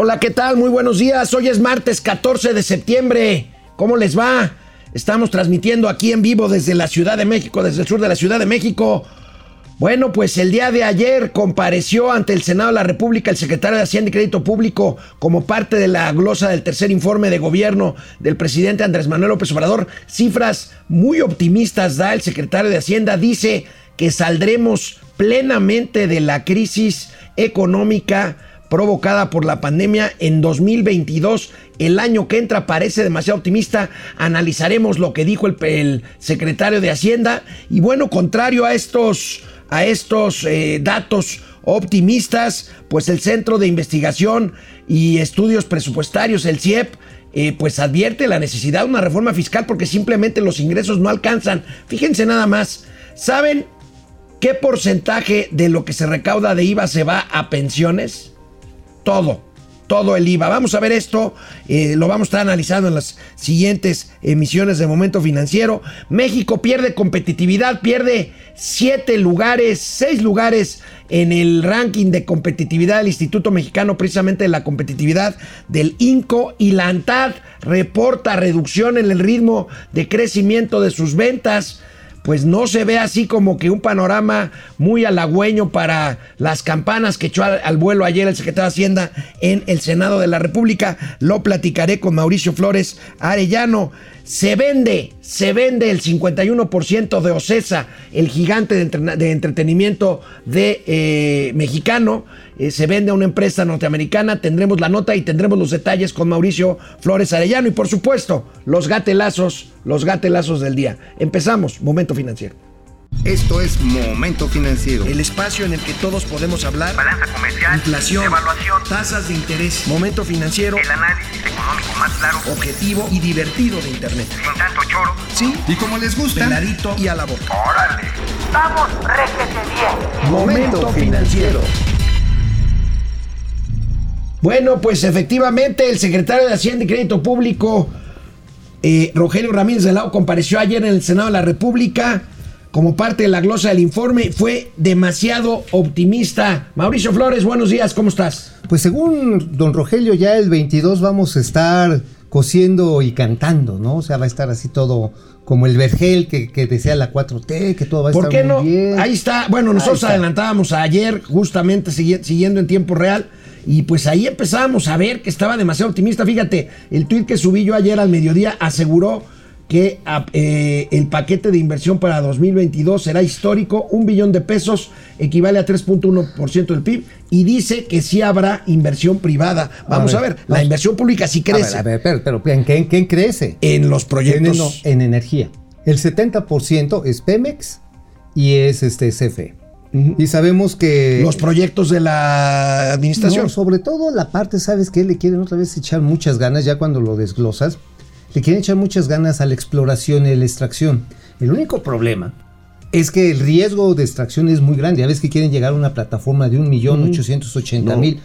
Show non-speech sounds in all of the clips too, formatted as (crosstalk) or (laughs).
Hola, ¿qué tal? Muy buenos días. Hoy es martes 14 de septiembre. ¿Cómo les va? Estamos transmitiendo aquí en vivo desde la Ciudad de México, desde el sur de la Ciudad de México. Bueno, pues el día de ayer compareció ante el Senado de la República el secretario de Hacienda y Crédito Público como parte de la glosa del tercer informe de gobierno del presidente Andrés Manuel López Obrador. Cifras muy optimistas da el secretario de Hacienda. Dice que saldremos plenamente de la crisis económica provocada por la pandemia en 2022. El año que entra parece demasiado optimista. Analizaremos lo que dijo el, secretario de Hacienda. Y bueno, contrario a estos, a estos eh, datos optimistas, pues el Centro de Investigación y Estudios Presupuestarios, el CIEP, eh, pues advierte la necesidad de una reforma fiscal porque simplemente los ingresos no alcanzan. Fíjense nada más. ¿Saben qué porcentaje de lo que se recauda de IVA se va a pensiones? Todo, todo el IVA. Vamos a ver esto, eh, lo vamos a estar analizando en las siguientes emisiones de Momento Financiero. México pierde competitividad, pierde siete lugares, seis lugares en el ranking de competitividad del Instituto Mexicano precisamente de la competitividad del INCO y la ANTAD reporta reducción en el ritmo de crecimiento de sus ventas pues no se ve así como que un panorama muy halagüeño para las campanas que echó al, vuelo ayer el secretario de Hacienda en el Senado de la República. Lo platicaré con Mauricio Flores Arellano. Se vende, se vende el 51% de Ocesa, el gigante de, entretenimiento de eh, mexicano. Eh, se vende a una empresa norteamericana. Tendremos la nota y tendremos los detalles con Mauricio Flores Arellano. Y por supuesto, los gatelazos, los gatelazos del día. Empezamos, momento financiero. Esto es Momento Financiero. El espacio en el que todos podemos hablar. Balanza comercial. Inflación. Evaluación. Tasas de interés. Momento Financiero. El análisis económico más claro. Objetivo y divertido de Internet. Sin tanto choro. Sí. Y como les gusta. Peladito y a la boca. ¡Órale! ¡Vamos, réjete bien! Momento Financiero. Bueno, pues efectivamente el secretario de Hacienda y Crédito Público, eh, Rogelio Ramírez de Lao, compareció ayer en el Senado de la República como parte de la glosa del informe, fue demasiado optimista. Mauricio Flores, buenos días, ¿cómo estás? Pues según don Rogelio, ya el 22 vamos a estar cosiendo y cantando, ¿no? O sea, va a estar así todo como el vergel que, que decía la 4T, que todo va a ¿Por estar qué no? muy bien. Ahí está. Bueno, nosotros adelantábamos ayer, justamente siguiendo en tiempo real. Y pues ahí empezamos a ver que estaba demasiado optimista. Fíjate, el tuit que subí yo ayer al mediodía aseguró que eh, el paquete de inversión para 2022 será histórico, un billón de pesos equivale a 3.1% del PIB y dice que sí habrá inversión privada. Vamos a ver, la inversión pública sí crece. A ver, a ver, pero, ¿en qué, crece? En los proyectos. En, en, energía. El 70% es Pemex y es este CFE. Y sabemos que... Los proyectos de la administración. sobre todo la parte, ¿sabes qué? Le quieren otra vez echar muchas ganas ya cuando lo desglosas le quieren echar muchas ganas a la exploración y la extracción. El único problema es que el riesgo de extracción es muy grande. Ves que quieren llegar a una plataforma de 1.880.000.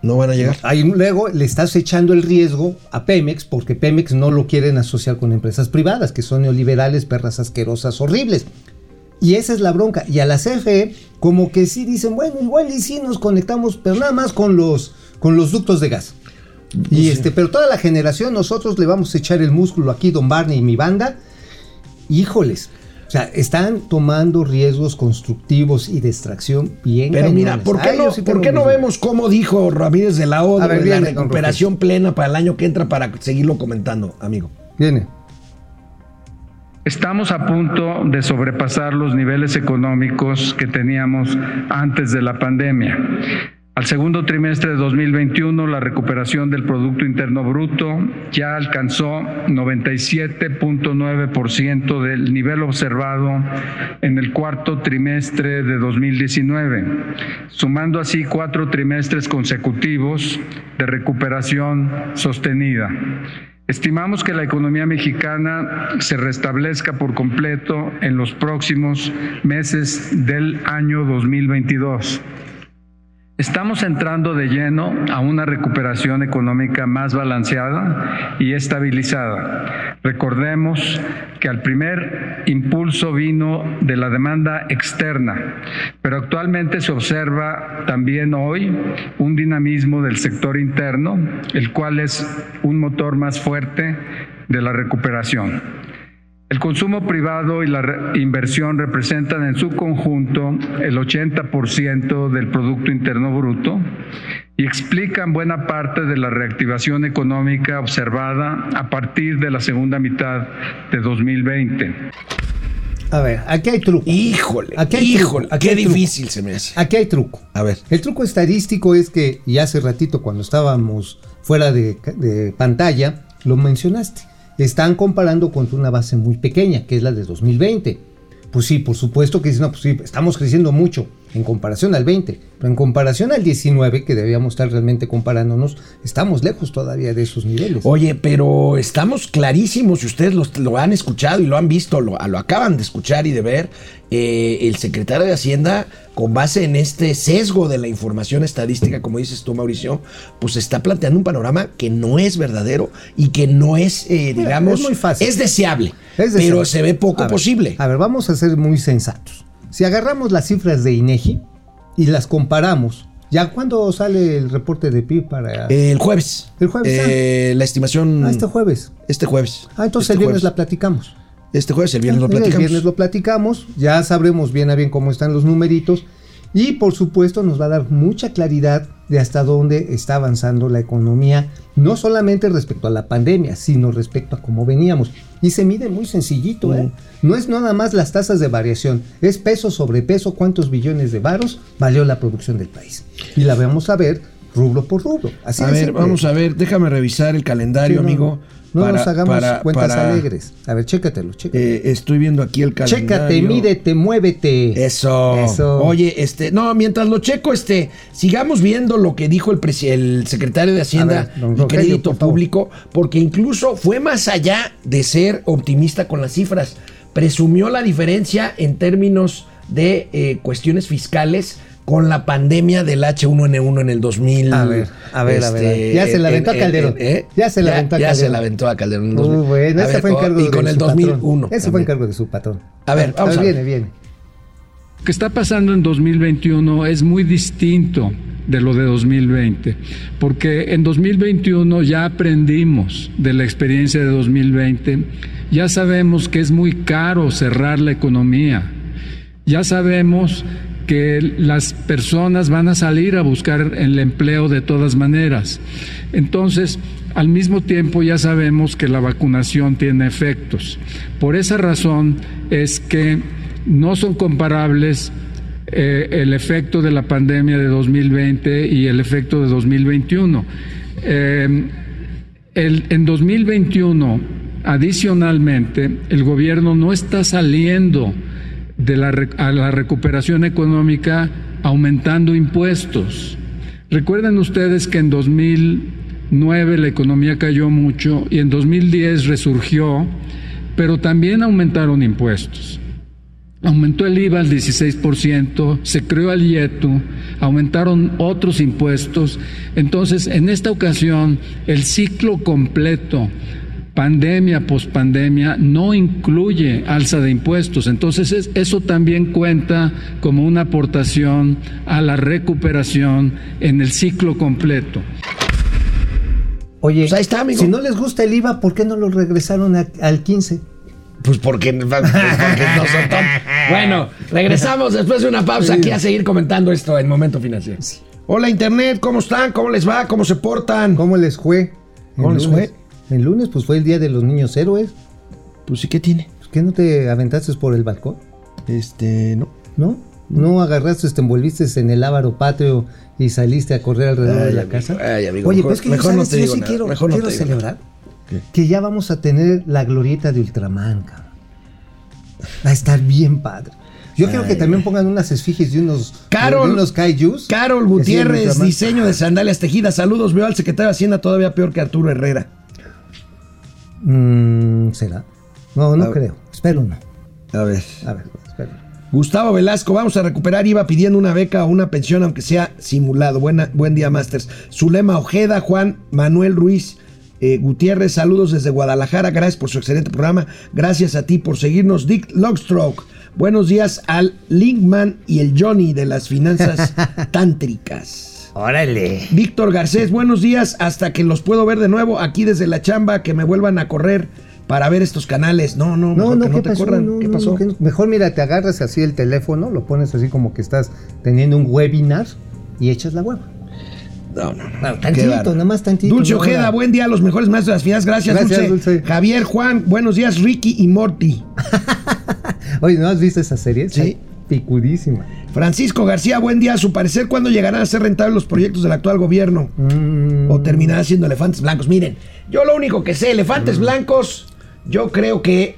No van a llegar. Ahí luego le estás echando el riesgo a Pemex porque Pemex no lo quieren asociar con empresas privadas, que son neoliberales, perras asquerosas, horribles. Y esa es la bronca. Y a la CFE, como que sí dicen, bueno, igual y sí nos conectamos, pero nada más con los, con los ductos de gas. Y este, pero toda la generación, nosotros le vamos a echar el músculo aquí, Don Barney y mi banda. Híjoles. O sea, están tomando riesgos constructivos y de extracción bien Pero mira, ¿por qué no, ¿por qué no vemos cómo dijo Ramírez de la O de la recuperación plena para el año que entra para seguirlo comentando, amigo? Viene. Estamos a punto de sobrepasar los niveles económicos que teníamos antes de la pandemia. Al segundo trimestre de 2021, la recuperación del Producto Interno Bruto ya alcanzó 97.9% del nivel observado en el cuarto trimestre de 2019, sumando así cuatro trimestres consecutivos de recuperación sostenida. Estimamos que la economía mexicana se restablezca por completo en los próximos meses del año 2022 Estamos entrando de lleno a una recuperación económica más balanceada y estabilizada. Recordemos que al primer impulso vino de la demanda externa, pero actualmente se observa también hoy un dinamismo del sector interno, el cual es un motor más fuerte de la recuperación. El consumo privado y la re- inversión representan en su conjunto el 80% del Producto Interno Bruto y explican buena parte de la reactivación económica observada a partir de la segunda mitad de 2020. A ver, aquí hay truco. Híjole, Aquí hay híjole, truco, aquí qué hay truco. difícil se me hace. Aquí hay truco. A ver. El truco estadístico es que, y hace ratito cuando estábamos fuera de, de pantalla, lo mencionaste. Están comparando contra una base muy pequeña, que es la de 2020. Pues sí, por supuesto que sí, no, pues sí, estamos creciendo mucho en comparación al 20, pero en comparación al 19, que debíamos estar realmente comparándonos, estamos lejos todavía de esos niveles. Oye, pero estamos clarísimos, y ustedes los- lo, han escuchado y lo han visto, lo, lo acaban de escuchar y de ver, eh, el secretario de Hacienda, con base en este sesgo de la información estadística, como dices tú, Mauricio, pues está planteando un panorama que no es verdadero y que no es, eh, Mira, digamos, es muy fácil. es deseable, Es pero se ve poco A ver, posible. A ver, vamos a ser muy sensatos. Si agarramos las cifras de INEGI y las comparamos, ¿ya cuándo sale el reporte de PIB para El jueves. El jueves, Eh, la estimación. ah, este jueves? Este jueves. Ah, entonces Este el viernes jueves. la platicamos. Este jueves, el viernes lo El platicamos. viernes lo platicamos, ya sabremos bien a bien cómo están los numeritos y por supuesto nos va a dar mucha claridad de hasta dónde está avanzando la economía, no solamente respecto a la pandemia, sino respecto a cómo veníamos. Y se mide muy sencillito, ¿eh? No es nada más las tasas de variación, es peso sobre peso, cuántos billones de varos valió la producción del país. Y la vamos a ver rubro por rubro. Así a ver, simple. vamos a ver, déjame revisar el calendario, Sí, no, amigo. No para- nos hagamos para- cuentas para- alegres. A ver, chécatelo, chécatelo. eh, estoy viendo aquí el calendario. Chécate, mídete, muévete. Eso. Eso. Oye, este, no, mientras lo checo, este, sigamos viendo lo que dijo el, secretario de Hacienda ver, y Rogelio, Crédito por. Público, porque incluso fue más allá de ser optimista con las cifras. Presumió la diferencia en términos de eh, cuestiones fiscales con la pandemia del H1N1 en el 2000. A ver, a ver, a ver, a ver. Ya se la aventó a Calderón. Ya se la aventó a Ya se Calderón. la aventó a Calderón. en el Muy 2000. bueno, A ese ver, fue en cargo Y de con el su 2001. patrón. Ese fue en también. cargo de su patrón. A ver, vamos a ver. Viene, viene. Lo que está pasando en 2021 es muy distinto de lo de 2020, porque en 2021 ya aprendimos de la experiencia de 2020, ya sabemos que es muy caro cerrar la economía, ya sabemos que las personas van a salir a buscar el empleo de todas maneras. Entonces, al mismo tiempo ya sabemos que la vacunación tiene efectos. Por esa razón es que no son comparables eh, el efecto de la pandemia de 2020 y el efecto de 2021. Eh, el- en 2021, adicionalmente, el gobierno no está saliendo de la, a la recuperación económica aumentando impuestos. Recuerden ustedes que en 2009 la economía cayó mucho y en 2010 resurgió, pero también aumentaron impuestos. Aumentó el IVA al 16%, se creó el IETU, aumentaron otros impuestos. Entonces, en esta ocasión, el ciclo completo, pandemia, pospandemia, no incluye alza de impuestos. Entonces, es- eso también cuenta como una aportación a la recuperación en el ciclo completo. Oye, Pues ahí está, amigo. si no les gusta el IVA, ¿por qué no lo regresaron a- al 15? Pues porque, pues porque no son tontos. (laughs) Bueno, regresamos después de una pausa aquí a seguir comentando esto en Momento Financiero. Hola Internet, ¿cómo están? ¿Cómo les va? ¿Cómo se portan? ¿Cómo les fue? ¿Cómo les lunes. El lunes, pues fue el día de los niños héroes. Pues sí, ¿qué tiene? Pues, ¿Qué no te aventaste por el balcón? Este, no. ¿No? ¿No agarraste, te envolviste en el ávaro patrio y saliste a correr alrededor Ay, de la amigo, casa? ay, amigo, Oye, mejor- pero es que mejor yo, no ¿sabes? te yo digo sí nada, quiero, mejor no te celebrar que ya vamos a tener la glorieta de Ultraman, cabrón. Va a estar bien padre. Yo quiero que Ay, también pongan unas esfigies de unos, Carol- de unos kaijus. Carol Gutiérrez, diseño de sandalias tejidas. Saludos, veo al secretario de Hacienda todavía peor que Arturo Herrera. Mm, ¿Será? No, no A creo. Espero no. A ver. A ver, espero. Gustavo Velasco, vamos a recuperar IVA pidiendo una beca o una pensión, aunque sea simulado. Buena, buen día, Masters. Zulema Ojeda, Juan Manuel Ruiz eh, Gutiérrez, saludos desde Guadalajara. Gracias por su excelente programa. Gracias a ti por seguirnos. Dick Logstroke, buenos días al Linkman y el Johnny de las finanzas (laughs) tántricas. Órale. Víctor Garcés, buenos días. Hasta que los puedo ver de nuevo aquí desde la chamba, que me vuelvan a correr para ver estos canales. No, no, No, mejor no, que ¿qué no te pasó? corran. No, ¿Qué no, pasó? no. Mejor mira, te agarras así el teléfono, lo pones así como que estás teniendo un webinar y echas la hueva. No, no, no. Tantito, nada más tantito. Dulce Ojeda, buen día a los mejores maestros de las finanzas. Gracias, Gracias, Dulce. Dulce. Javier Juan, buenos días, Ricky y Morty. (laughs) Oye, ¿no has visto esa serie? Sí. Está Picudísima. Francisco García, buen día. A su parecer, ¿cuándo llegarán a ser rentables los proyectos del actual gobierno? Mm, ¿O terminará siendo elefantes blancos? Miren, yo lo único que sé, elefantes Mm. blancos, yo creo que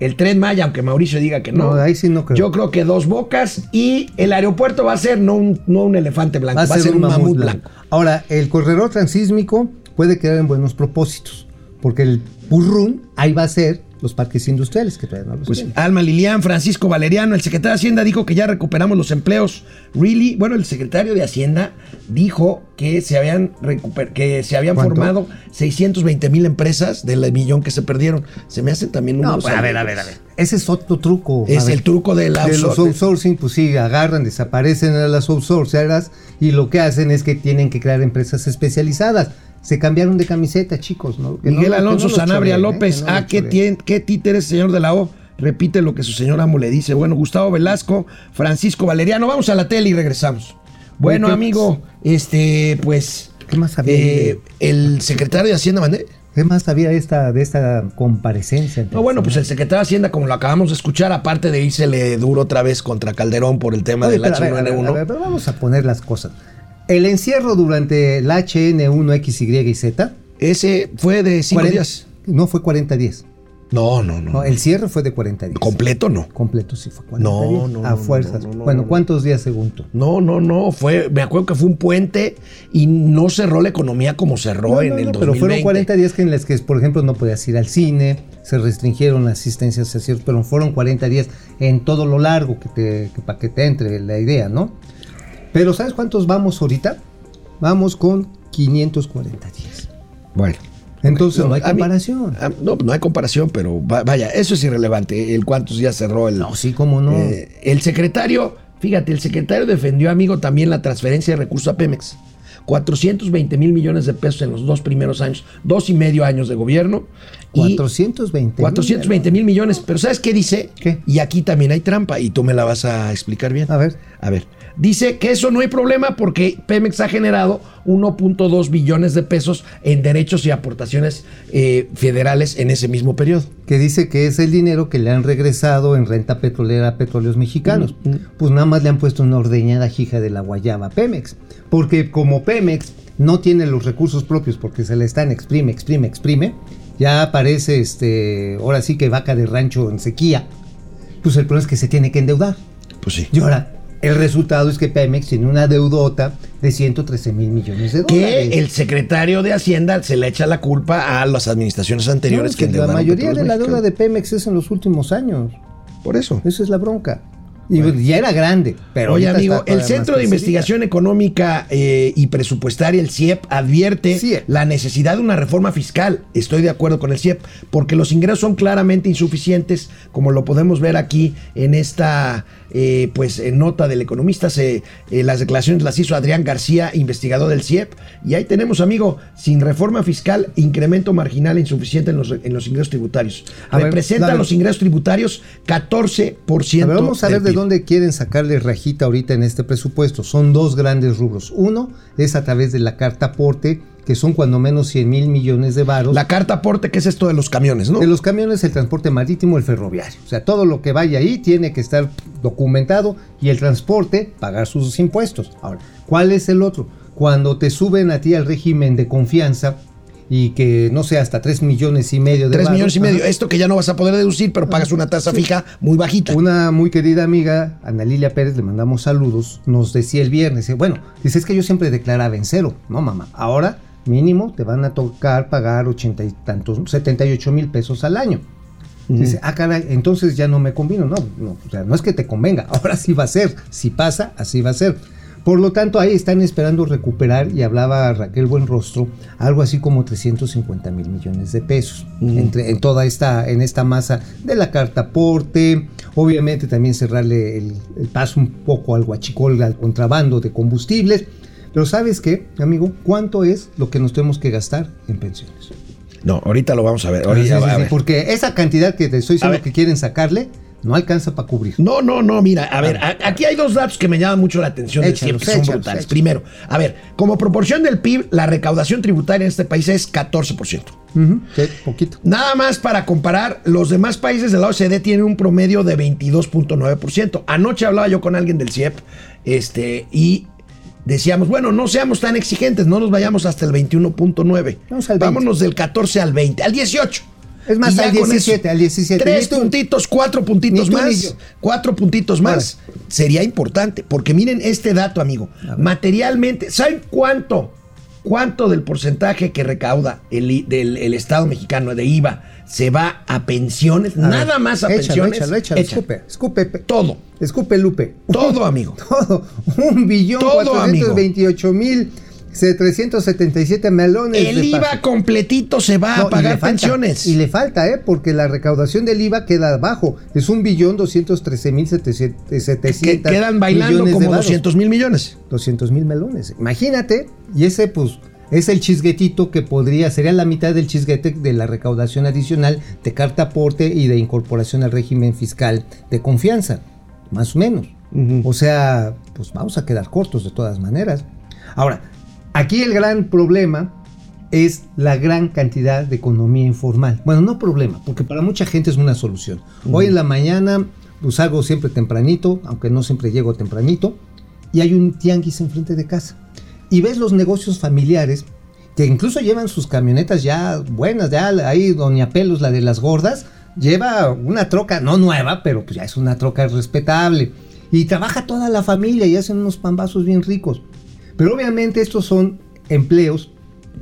el tren Maya, aunque Mauricio diga que no. No, ahí sí no creo. Yo creo que dos bocas y el aeropuerto va a ser no un, no un elefante blanco, va a ser, un mamut blanco. Ahora, el corredor transísmico puede quedar en buenos propósitos, porque el burrún ahí va a ser los parques industriales que todavía no los Pues tienen. Alma Lilian, Francisco Valeriano, el secretario de Hacienda dijo que ya recuperamos los empleos. Really? Bueno, el secretario de Hacienda dijo que se habían recuper que se habían ¿Cuánto? formado 620 mil empresas del millón que se perdieron. Se me hacen también No, números. pues, a ver, a ver, a ver. Ese es otro truco. Es ver. el truco del de los outsourcing. outsourcing, pues sí, agarran, desaparecen a las outsourceras y lo que hacen es que tienen que crear empresas especializadas. Se cambiaron de camiseta, chicos, ¿no? Que Miguel Alonso no Sanabria ¿eh? López. Lo ah, qué, tien- qué títeres, señor de la O. Repite lo que su señor amo le dice. Bueno, Gustavo Velasco, Francisco Valeriano. Vamos a la tele y regresamos. Bueno, amigo, este, pues. ¿Qué más había? eh, el secretario de Hacienda mandé. ¿Qué más había de esta, de esta comparecencia? No, bueno, pues el secretario de Hacienda, como lo acabamos de escuchar, aparte de irsele duro otra vez contra Calderón por el tema Oye, del pero a ver, a ver, H1N1. a ver, pero vamos a poner las cosas. El encierro durante el HN1, X, Y y Z. Ese fue de cinco 40 días. No, fue 40 días. No, no, no. No, el cierre fue de 40 días. Completo no. Completo sí fue 40 No, días. no, A no, fuerzas. no, no, no, bueno, no. ¿cuántos días según tú? No, no, no. Fue, me acuerdo que fue un puente y no cerró la economía como cerró en el no, 2020. pero fueron 40 días que en las que, por ejemplo, no podías ir al cine, se restringieron asistencias a ciertos, pero fueron 40 días en todo lo largo que te, que para que te entre la idea, ¿no? Pero ¿sabes cuántos vamos ahorita? Vamos con 540 días. Bueno. Entonces no, hay mí- comparación. a- no, no hay comparación, pero va- vaya, eso es irrelevante. El cuántos días cerró el. No, sí, cómo no. Eh, el secretario, fíjate, el secretario defendió, amigo, también la transferencia de recursos a Pemex. 420 mil millones de pesos en los dos primeros años, dos y medio años de gobierno. Y 420. 420 mil millones. Pero ¿sabes qué dice? ¿Qué? Y aquí también hay trampa y tú me la vas a explicar bien. A ver. A ver. Dice que eso no hay problema porque Pemex ha generado 1.2 billones de pesos en derechos y aportaciones eh, federales en ese mismo periodo. que dice que es el dinero que le han regresado en renta petrolera a petróleos mexicanos. Pues nada más le han puesto una ordeñada jija de la guayaba a Pemex. Porque como Pemex no tiene los recursos propios porque se le están exprime, exprime, exprime, ya aparece este, ahora sí que vaca de rancho en sequía. Pues el problema es que se tiene que endeudar. Pues sí. Y ahora, el resultado es que Pemex tiene una deudota de 113 mil millones de dólares. Que el secretario de Hacienda se le echa la culpa a las administraciones anteriores No, que que la mayoría de la deuda de Pemex es en los últimos años. Por eso. Esa es la bronca. Ya era grande, pero Oye, amigo, el Centro de. Investigación Económica eh, y Presupuestaria, el CIEP, advierte CIEP. la necesidad de una reforma fiscal. Estoy de acuerdo con el CIEP, porque los ingresos son claramente insuficientes, como lo podemos ver aquí en esta eh, pues eh, nota del economista. Se, eh, las declaraciones las hizo Adrián García, investigador del CIEP. Y ahí tenemos, amigo, sin reforma fiscal, incremento marginal e insuficiente en los, en los ingresos tributarios. A ver, dale. los ingresos tributarios 14%. A ver, vamos a ver de PIB. Dónde quieren sacarle rajita ahorita en este presupuesto. Son dos grandes rubros. Uno es a través de la carta aporte, que son cuando menos 100 mil millones de varos. La carta aporte, que es esto de los camiones, ¿no? De los camiones, el transporte marítimo, el ferroviario. O sea, todo lo que vaya ahí tiene que estar documentado y el transporte pagar sus impuestos. Ahora, ¿cuál es el otro? Cuando te suben a ti al régimen de confianza y que no sé, hasta 3 millones y medio de Tres varos, millones y medio. ajá. Esto que ya no vas a poder deducir, pero pagas una tasa fija muy bajita. Una muy querida amiga, Ana Lilia Pérez, le mandamos saludos, nos decía el viernes, dice, bueno, dice, es que yo siempre declaraba en cero. No, mamá, ahora mínimo te van a tocar pagar ochenta y tantos, 78 mil pesos al año. Dice, ah, caray, entonces ya no me convino. No, no, o sea, no es que te convenga, (laughs) ahora sí va a ser. Si pasa, así va a ser. Por lo tanto, ahí están esperando recuperar, y hablaba Raquel Buenrostro, algo así como 350 mil millones de pesos entre, en toda esta, en esta masa de la carta aporte, obviamente también cerrarle el, el paso un poco al guachicol, al contrabando de combustibles. Pero ¿sabes qué, amigo? ¿Cuánto es lo que nos tenemos que gastar en pensiones? No, ahorita lo vamos a ver. Ah, ahorita, sí, sí, a ver. porque esa cantidad que te estoy diciendo que quieren sacarle, no alcanza para cubrir. No, no, no, mira, a ver, a- aquí hay dos datos que me llaman mucho la atención CIEP, que son échalos, brutales. échalos. Primero, a ver, como proporción del PIB, la recaudación tributaria en este país es 14%. Ujú, sí, poquito. Nada más para comparar, los demás países de la OCDE tienen un promedio de 22.9%. Anoche hablaba yo con alguien del CIEP este, y decíamos, bueno, no seamos tan exigentes, no nos vayamos hasta el 21.9. Vamos al 20. Vámonos del 14 al 20, al 18. Es más, al con 17, al 17. Tres puntitos, cuatro puntitos tú más. Cuatro puntitos más. Sería importante, porque miren este dato, amigo. Materialmente, ¿saben cuánto? ¿Cuánto del porcentaje que recauda el, del el Estado mexicano de IVA se va a pensiones? A Nada ver, más a échalo, pensiones. Échalo, échalo, Echa. escupe, escupe. pe- Todo. Escupe, Lupe. Todo, amigo. (laughs) Todo. Un billón Todo, cuatrocientos veintiocho mil trescientos setenta y siete melones. El de IVA paso. completito se va No, a pagar falta, pensiones. Y le falta, ¿eh? Porque la recaudación del IVA queda abajo. Es un billón doscientos trece mil que setecientos. quedan bailando como 200 mil millones. 200 mil melones. Imagínate, y ese pues es el chisguetito que podría, sería la mitad del chisguete de la recaudación adicional de carta aporte y de incorporación al régimen fiscal de confianza, más o menos. O sea, pues vamos a quedar cortos de todas maneras. Ahora, aquí el gran problema es la gran cantidad de economía informal. Bueno, no problema, porque para mucha gente es una solución. Hoy en la mañana, pues salgo siempre tempranito, aunque no siempre llego tempranito, y hay un tianguis enfrente de casa. Y ves los negocios familiares que incluso llevan sus camionetas ya buenas, ya ahí Doña Pelos, la de las gordas, lleva una troca, no nueva, pero pues ya es una troca respetable. Y trabaja toda la familia y hacen unos pambazos bien ricos. Pero obviamente estos son empleos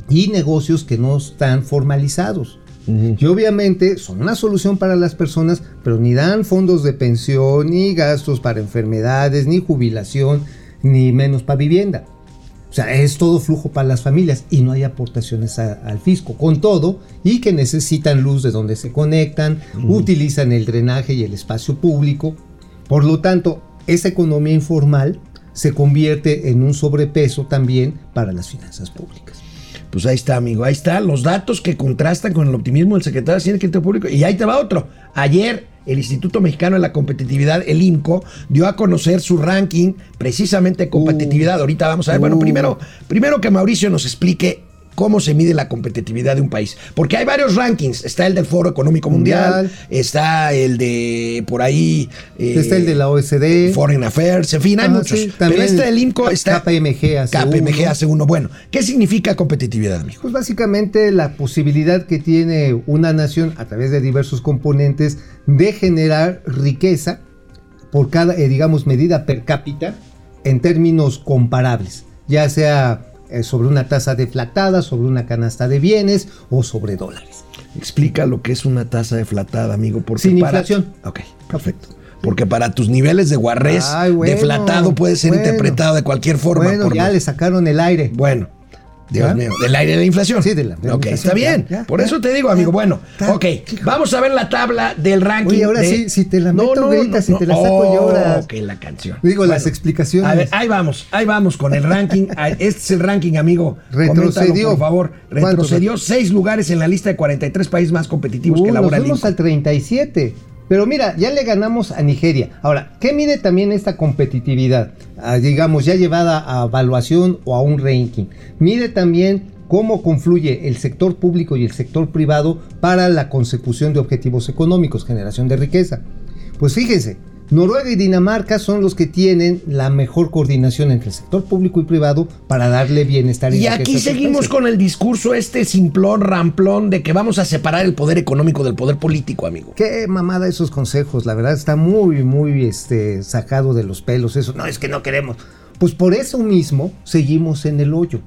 y negocios que no están formalizados. Y obviamente son una solución para las personas, pero ni dan fondos de pensión, ni gastos para enfermedades, ni jubilación, ni menos para vivienda. O sea, es todo flujo para las familias y no hay aportaciones a- al fisco. Con todo, y que necesitan luz de donde se conectan, utilizan el drenaje y el espacio público. Por lo tanto, esa economía informal se convierte en un sobrepeso también para las finanzas públicas. Pues ahí está, amigo. Ahí está los datos que contrastan con el optimismo del secretario de Hacienda y Crédito Público. Y ahí te va otro. Ayer, el Instituto Mexicano de la Competitividad, el INCO, dio a conocer su ranking precisamente de competitividad. Ahorita vamos a ver. Bueno, Uh. primero, primero que Mauricio nos explique cómo se mide la competitividad de un país. Porque hay varios rankings. Está el del Foro Económico Mundial, Mundial. está el de por ahí. eh, Está el de la OSD. Foreign Affairs, en fin, hay Ah, muchos. sí, Pero también este del INCO está. KPMG hace KPMG uno. hace uno. Bueno, ¿qué significa competitividad, amigo? Pues básicamente la posibilidad que tiene una nación a través de diversos componentes de generar riqueza por cada, eh, digamos, medida per cápita en términos comparables, ya sea eh, sobre una tasa deflatada, sobre una canasta de bienes o sobre dólares. Explica lo que es una tasa deflatada, amigo. Porque Sin para- inflación. Ok, perfecto. Porque para tus niveles de guarrés, Ay, bueno, deflatado puede ser bueno. interpretado de cualquier forma. Bueno, por ya le sacaron el aire. Bueno, Mío, del aire de la inflación. Sí, de la- de la Ok, inflación, está bien. ya, ya, por ya, eso te digo, amigo. Bueno, ya. ok, vamos a ver la tabla del ranking. Oye, ahora de- sí, si te la meto, gritas, si te la saco, Oh. Ok, la canción. Digo, las explicaciones. A ver, ahí vamos, ahí vamos con el ranking. (laughs) Ah, Este es el ranking, amigo. Retrocedió. Por favor. Retrocedió seis lugares en la lista de 43 países más competitivos Uh, que nos elabora el fuimos al 37. Pero mira, ya le ganamos a Nigeria. Ahora, ¿qué mide también esta competitividad? Ah, digamos, ya llevada a evaluación o a un ranking. Mide también cómo confluye el sector público y el sector privado para la consecución de objetivos económicos, generación de riqueza. Pues fíjense, Noruega y Dinamarca son los que tienen la mejor coordinación entre el sector público y privado para darle bienestar. Y riqueza aquí seguimos con el discurso este simplón, ramplón, de que vamos a separar el poder económico del poder político, amigo. Qué mamada esos consejos, la verdad está muy, muy este, sacado de los pelos eso. No, es que no queremos. Pues por eso mismo seguimos en el hoyo.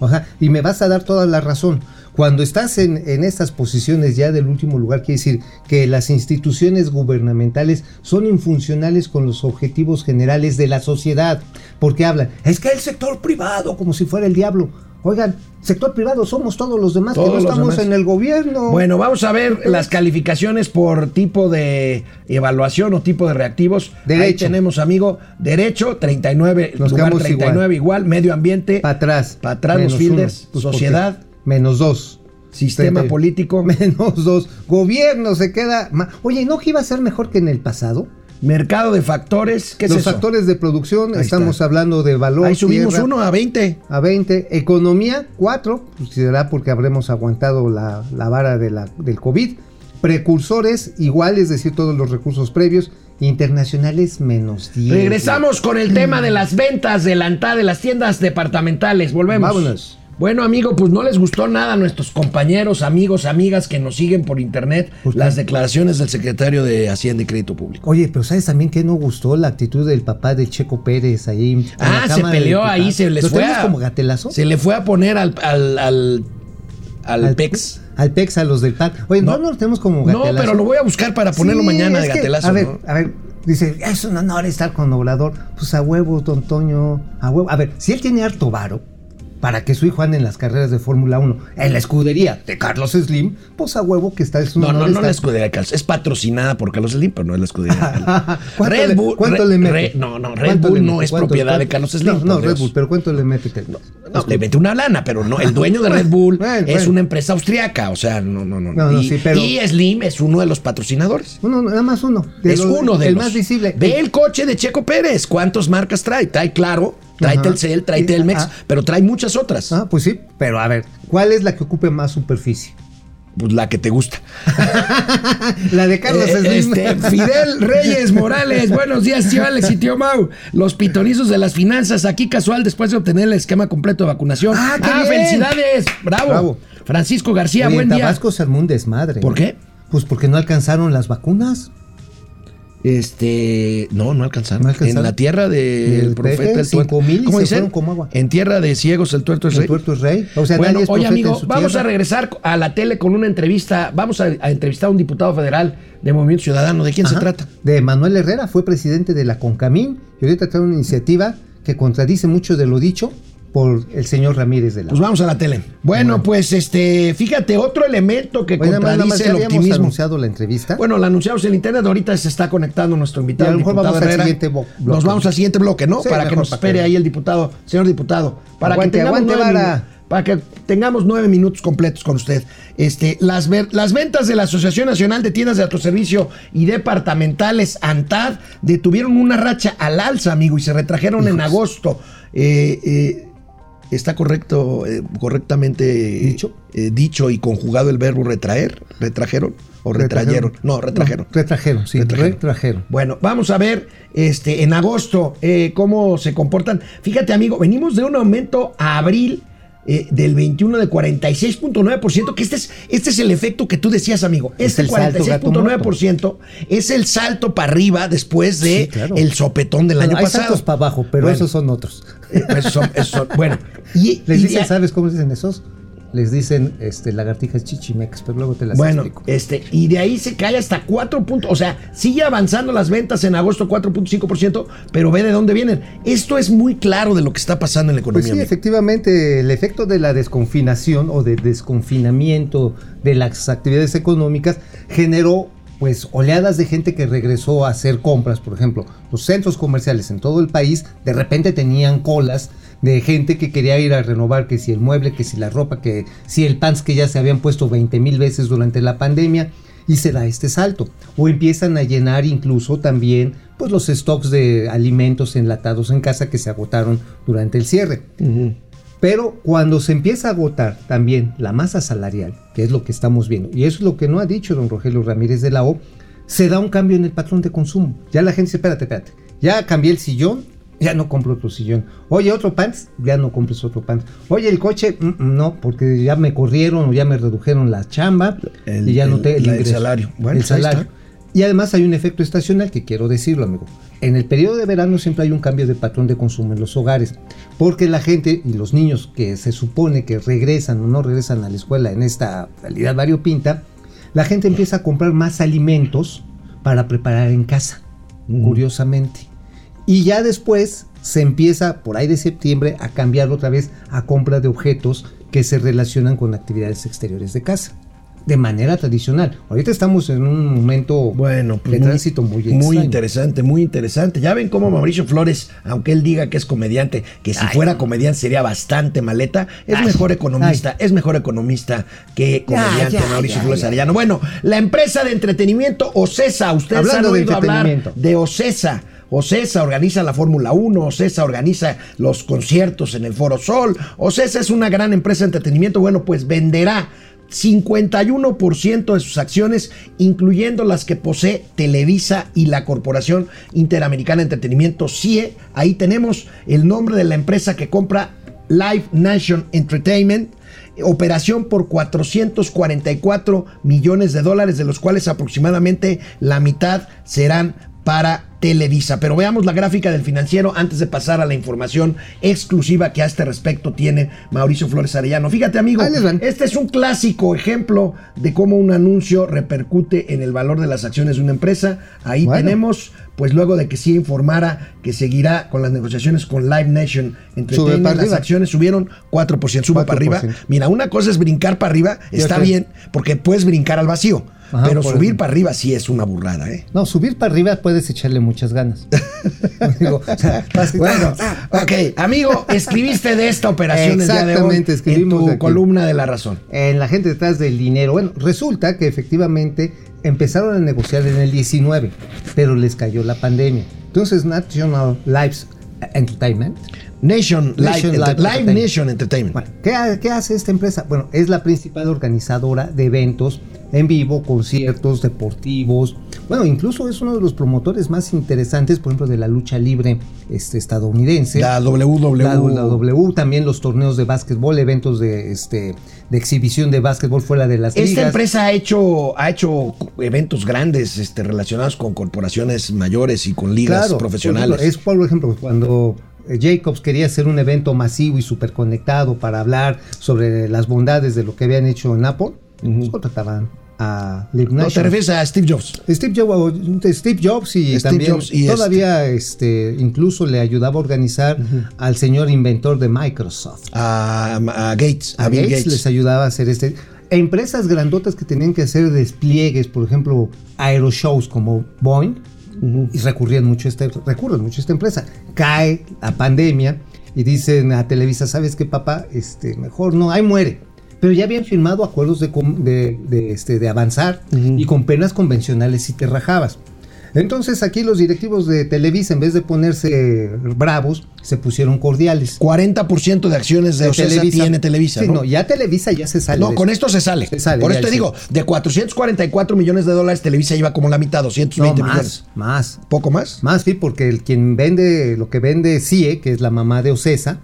Ajá, y me vas a dar toda la razón. Cuando estás en, en estas posiciones ya del último lugar, quiere decir que las instituciones gubernamentales son infuncionales con los objetivos generales de la sociedad. Porque hablan, es que el sector privado, como si fuera el diablo. Oigan, sector privado somos todos los demás Todos que no estamos demás. en el gobierno. Bueno, vamos a ver las calificaciones por tipo de evaluación o tipo de reactivos. Ahí Derecho. tenemos, amigo, derecho, 39, Nos lugar quedamos 39 igual, medio ambiente, para atrás. pa' atrás los fielders. Pues, ¿por sociedad. Menos dos. sistema político, (laughs) Menos dos. Gobierno se queda. Oye, ¿no que iba a ser mejor que en el pasado? mercado de factores, ¿qué es Los eso? factores de producción, Ahí estamos está. hablando de valor. Ahí subimos tierra, uno a 20. A 20. Economía, 4. Pues será porque habremos aguantado la, la vara de la- del COVID. Precursores, igual, es decir, todos los recursos previos. Internacionales, menos 10. Regresamos con el tema de las ventas de la ANTA, de las tiendas departamentales. Volvemos. Vámonos. Bueno, amigo, pues no les gustó nada a nuestros compañeros, amigos, amigas que nos siguen por internet las declaraciones del secretario de Hacienda y Crédito Público. Oye, pero ¿sabes también que no gustó la actitud del papá de Checo Pérez ahí? la Ah, se peleó ahí, se les ¿Lo fue tenemos a- como gatelazo? Se le fue a poner al, al, al, al PEX. Al PEX, a los del PAN. Oye, no, No. no, lo tenemos como No, gatelazo. pero lo voy a buscar para ponerlo Sí, mañana de que, gatelazo. A ver, ¿no? a ver, dice, es un honor estar con Obrador. Pues a huevo, don Toño, a huevo. A ver, si él tiene harto varo para que su hijo ande en las carreras de Fórmula 1, en la escudería de Carlos Slim, pues a huevo que está. Es No, no, honor no la escudería de Carlos. Es patrocinada por Carlos Slim, pero no es la escudería de Carlos. (laughs) ¿Cuánto Red Bull. ¿Cuánto le mete? No, no, Red ¿Cuánto Bull no es ¿Cuánto- propiedad de Carlos Slim. No, no, Red. Bull, pero ¿cuánto le mete? que- No, le mete una lana, pero no, el dueño de (laughs) Red Bull Bueno, es una empresa austriaca, o sea, no, no, no. No, no, y, sí, pero- y Slim es uno de los patrocinadores. Uno, nada más uno. Es los- uno de el los. más visible. Ve el coche de Checo Pérez. ¿Cuántas marcas trae? Trae Claro, trae Ajá. Telcel, trae Y- Telmex, ah. pero trae muchas otras. Ah, pues sí, pero a ver, ¿cuál es la que ocupe más superficie? Pues la que te gusta. (laughs) La de Carlos Eh, este, Fidel Reyes Morales, buenos días, tío Alex y tío Mau. Los pitonizos de las finanzas, aquí casual después de obtener el esquema completo de vacunación. Ah, qué bien. felicidades! Bravo. Bravo. Francisco García, Oye, buen en día. Tabasco se armó un desmadre. ¿Por qué? Pues porque no alcanzaron las vacunas. Este, no, no alcanzaron. ¿No alcanzaron? En la tierra del Del profeta el tuerto. ¿Cómo dicen? como agua. En tierra de ciegos el tuerto es El rey. tuerto es rey. O sea, bueno, nadie es oye amigo, vamos tierra. a regresar a la tele con una entrevista. Vamos a, a entrevistar a un diputado federal de Movimiento Ciudadano. ¿De quién se trata? De Manuel Herrera, fue presidente de la CONCAMIN y ahorita trae una iniciativa que contradice mucho de lo dicho por el señor Ramírez de la Pues vamos a la tele. Bueno, pues este, fíjate, otro elemento que Oye, nada más, nada más, contradice el optimismo. anunciado la entrevista. Bueno, la anunciamos en internet, ahorita se está conectando nuestro invitado. Y a lo mejor vamos al Herrera. siguiente bo- bloque. Nos vamos al siguiente bloque, ¿no? Sí, para que nos espere ahí el diputado, señor diputado. Para Aguante, que tengamos aguante, nueve Para que tengamos nueve minutos completos con usted. Este, las ventas de la Asociación Nacional de Tiendas de Autoservicio y Departamentales, ANTAD, detuvieron una racha al alza, amigo, y se retrajeron en agosto. Eh, eh, ¿Está correcto, eh, correctamente ¿Dicho? eh, dicho y conjugado el verbo retraer? ¿Retrajeron? ¿O retrayeron? No, retrajeron. No, retrajeron, sí, Retrajeron. retrajeron. Bueno, vamos a ver este, en agosto eh, cómo se comportan. Fíjate, amigo, venimos de un aumento a abril eh, del 21 de 46.9%, que este es, este es el efecto que tú decías, amigo. Es Este gato 46.9% es el salto para arriba después de Sí, claro. el sopetón del Bueno, año hay pasado. saltos para abajo, pero Bueno, esos son otros. eh, esos son- esos son- bueno, y, (laughs) Les y dicen, ¿sabes cómo dicen esos? Les dicen este, lagartijas chichimex, pero luego te las Bueno, explico. este, y de ahí se cae hasta 4 puntos, o sea, sigue avanzando las ventas en agosto 4.5%, pero ve de dónde vienen. Esto es muy claro de lo que está pasando en la Pues economía. sí, amigo. efectivamente, el efecto de la desconfinación o de desconfinamiento de las actividades económicas generó pues oleadas de gente que regresó a hacer compras, por ejemplo, los centros comerciales en todo el país de repente tenían colas de gente que quería ir a renovar que si el mueble, que si la ropa, que si el pants que ya se habían puesto 20 mil veces durante la pandemia y se da este salto. O empiezan a llenar incluso también pues los stocks de alimentos enlatados en casa que se agotaron durante el cierre. Pero cuando se empieza a agotar también la masa salarial, que es lo que estamos viendo, y eso es lo que no ha dicho don Rogelio Ramírez de la O, se da un cambio en el patrón de consumo. Ya la gente dice, espérate, espérate, ya cambié el sillón, ya no compro otro sillón. Oye, otro pants, ya no compres otro pants. Oye, el coche, mm, mm, no, porque ya me corrieron o ya me redujeron la chamba El- y ya no el- te la- el salario. Bueno, el pues salario. está. Y además hay un efecto estacional que quiero decirlo, amigo. En el periodo de verano siempre hay un cambio de patrón de consumo en los hogares, porque la gente y los niños que se supone que regresan o no regresan a la escuela en esta realidad variopinta, la gente empieza a comprar más alimentos para preparar en casa, curiosamente. Y ya después se empieza, por ahí de septiembre, a cambiar otra vez a compra de objetos que se relacionan con actividades exteriores de casa. De manera tradicional. Ahorita estamos en un momento Bueno, pues de muy- tránsito muy, muy extraño. interesante, muy interesante. Ya ven cómo Mauricio Flores, aunque él diga que es comediante, que si Ay. fuera comediante sería bastante maleta, es Ay. mejor economista, es mejor economista que comediante ya, Mauricio ya, Flores. Arellano. Bueno, la empresa de entretenimiento Ocesa, ustedes Hablando han de oído hablar entretenimiento. de Ocesa. Ocesa organiza la Fórmula 1, Ocesa organiza los conciertos en el Foro Sol. Ocesa es una gran empresa de entretenimiento. Bueno, pues venderá 51% de sus acciones, incluyendo las que posee Televisa y la Corporación Interamericana de Entretenimiento, CIE. Ahí tenemos el nombre de la empresa que compra Live Nation Entertainment. Operación por 444 millones de dólares, de los cuales aproximadamente la mitad serán para Televisa. Pero veamos la gráfica del financiero antes de pasar a la información exclusiva que a este respecto tiene Mauricio Flores Arellano. Fíjate, amigo, este es un clásico ejemplo de cómo un anuncio repercute en el valor de las acciones de una empresa. Ahí Bueno. tenemos, pues luego de que sí informara que seguirá con las negociaciones con Live Nation para las arriba. acciones subieron 4%, sube para arriba. 4%. Mira, una cosa es brincar para arriba, está bien, porque puedes brincar al vacío. Ajá, pero subir para arriba sí es una burrada, ¿eh? No, subir para arriba puedes echarle muchas ganas. (laughs) Digo, o sea, (laughs) vas- Bueno, ok, amigo, escribiste de esta operación el día de hoy Exactamente, escribimos en tu aquí. columna de la razón. en la gente detrás del dinero. Bueno, resulta que efectivamente empezaron a negociar en el 19, pero les cayó la pandemia. Entonces, National Lives Entertainment. Nation, Live, Nation Live Live Entertainment. Nation Entertainment. Bueno, ¿qué, ha- qué hace esta empresa? Bueno, es la principal organizadora de eventos en vivo, conciertos deportivos. Bueno, incluso es uno de los promotores más interesantes, por ejemplo, de la lucha libre este, estadounidense. La WWE. La, la W, también los torneos de básquetbol, eventos de, este, de exhibición de básquetbol fuera de las Esta ligas. empresa ha hecho, ha hecho eventos grandes este, relacionados con corporaciones mayores y con ligas Claro, profesionales. por ejemplo, es por ejemplo cuando eh, Jacobs quería hacer un evento masivo y súper conectado para hablar sobre las bondades de lo que habían hecho en Apple, contrataban a Live no, te refieres a Steve Jobs. Steve Jobs, Steve Jobs y Steve también Jobs y todavía este, incluso le ayudaba a organizar al señor inventor de Microsoft. A, a Gates, a, A Bill Gates, Gates. les ayudaba a hacer este. Empresas grandotas que tenían que hacer despliegues, por ejemplo, aeroshows como Boeing, y recurrían mucho a esta, recurren mucho a esta empresa. Cae la pandemia y dicen a Televisa, ¿sabes qué, papá? Este, mejor no, ahí muere. Pero ya habían firmado acuerdos de, com- de, de, este, de avanzar y con penas convencionales si te rajabas. Entonces aquí los directivos de Televisa, en vez de ponerse bravos, se pusieron cordiales. 40% de acciones de, De Ocesa tiene Televisa, Sí, ¿no? no, ya Televisa ya se sale. No, con esto. esto se sale. Se sale, Por eso te digo, de 444 millones de dólares, Televisa iba como la mitad, 220 No, millones. más, más. ¿Poco más? Más, sí, porque el quien vende, lo que vende CIE, que es la mamá de Ocesa,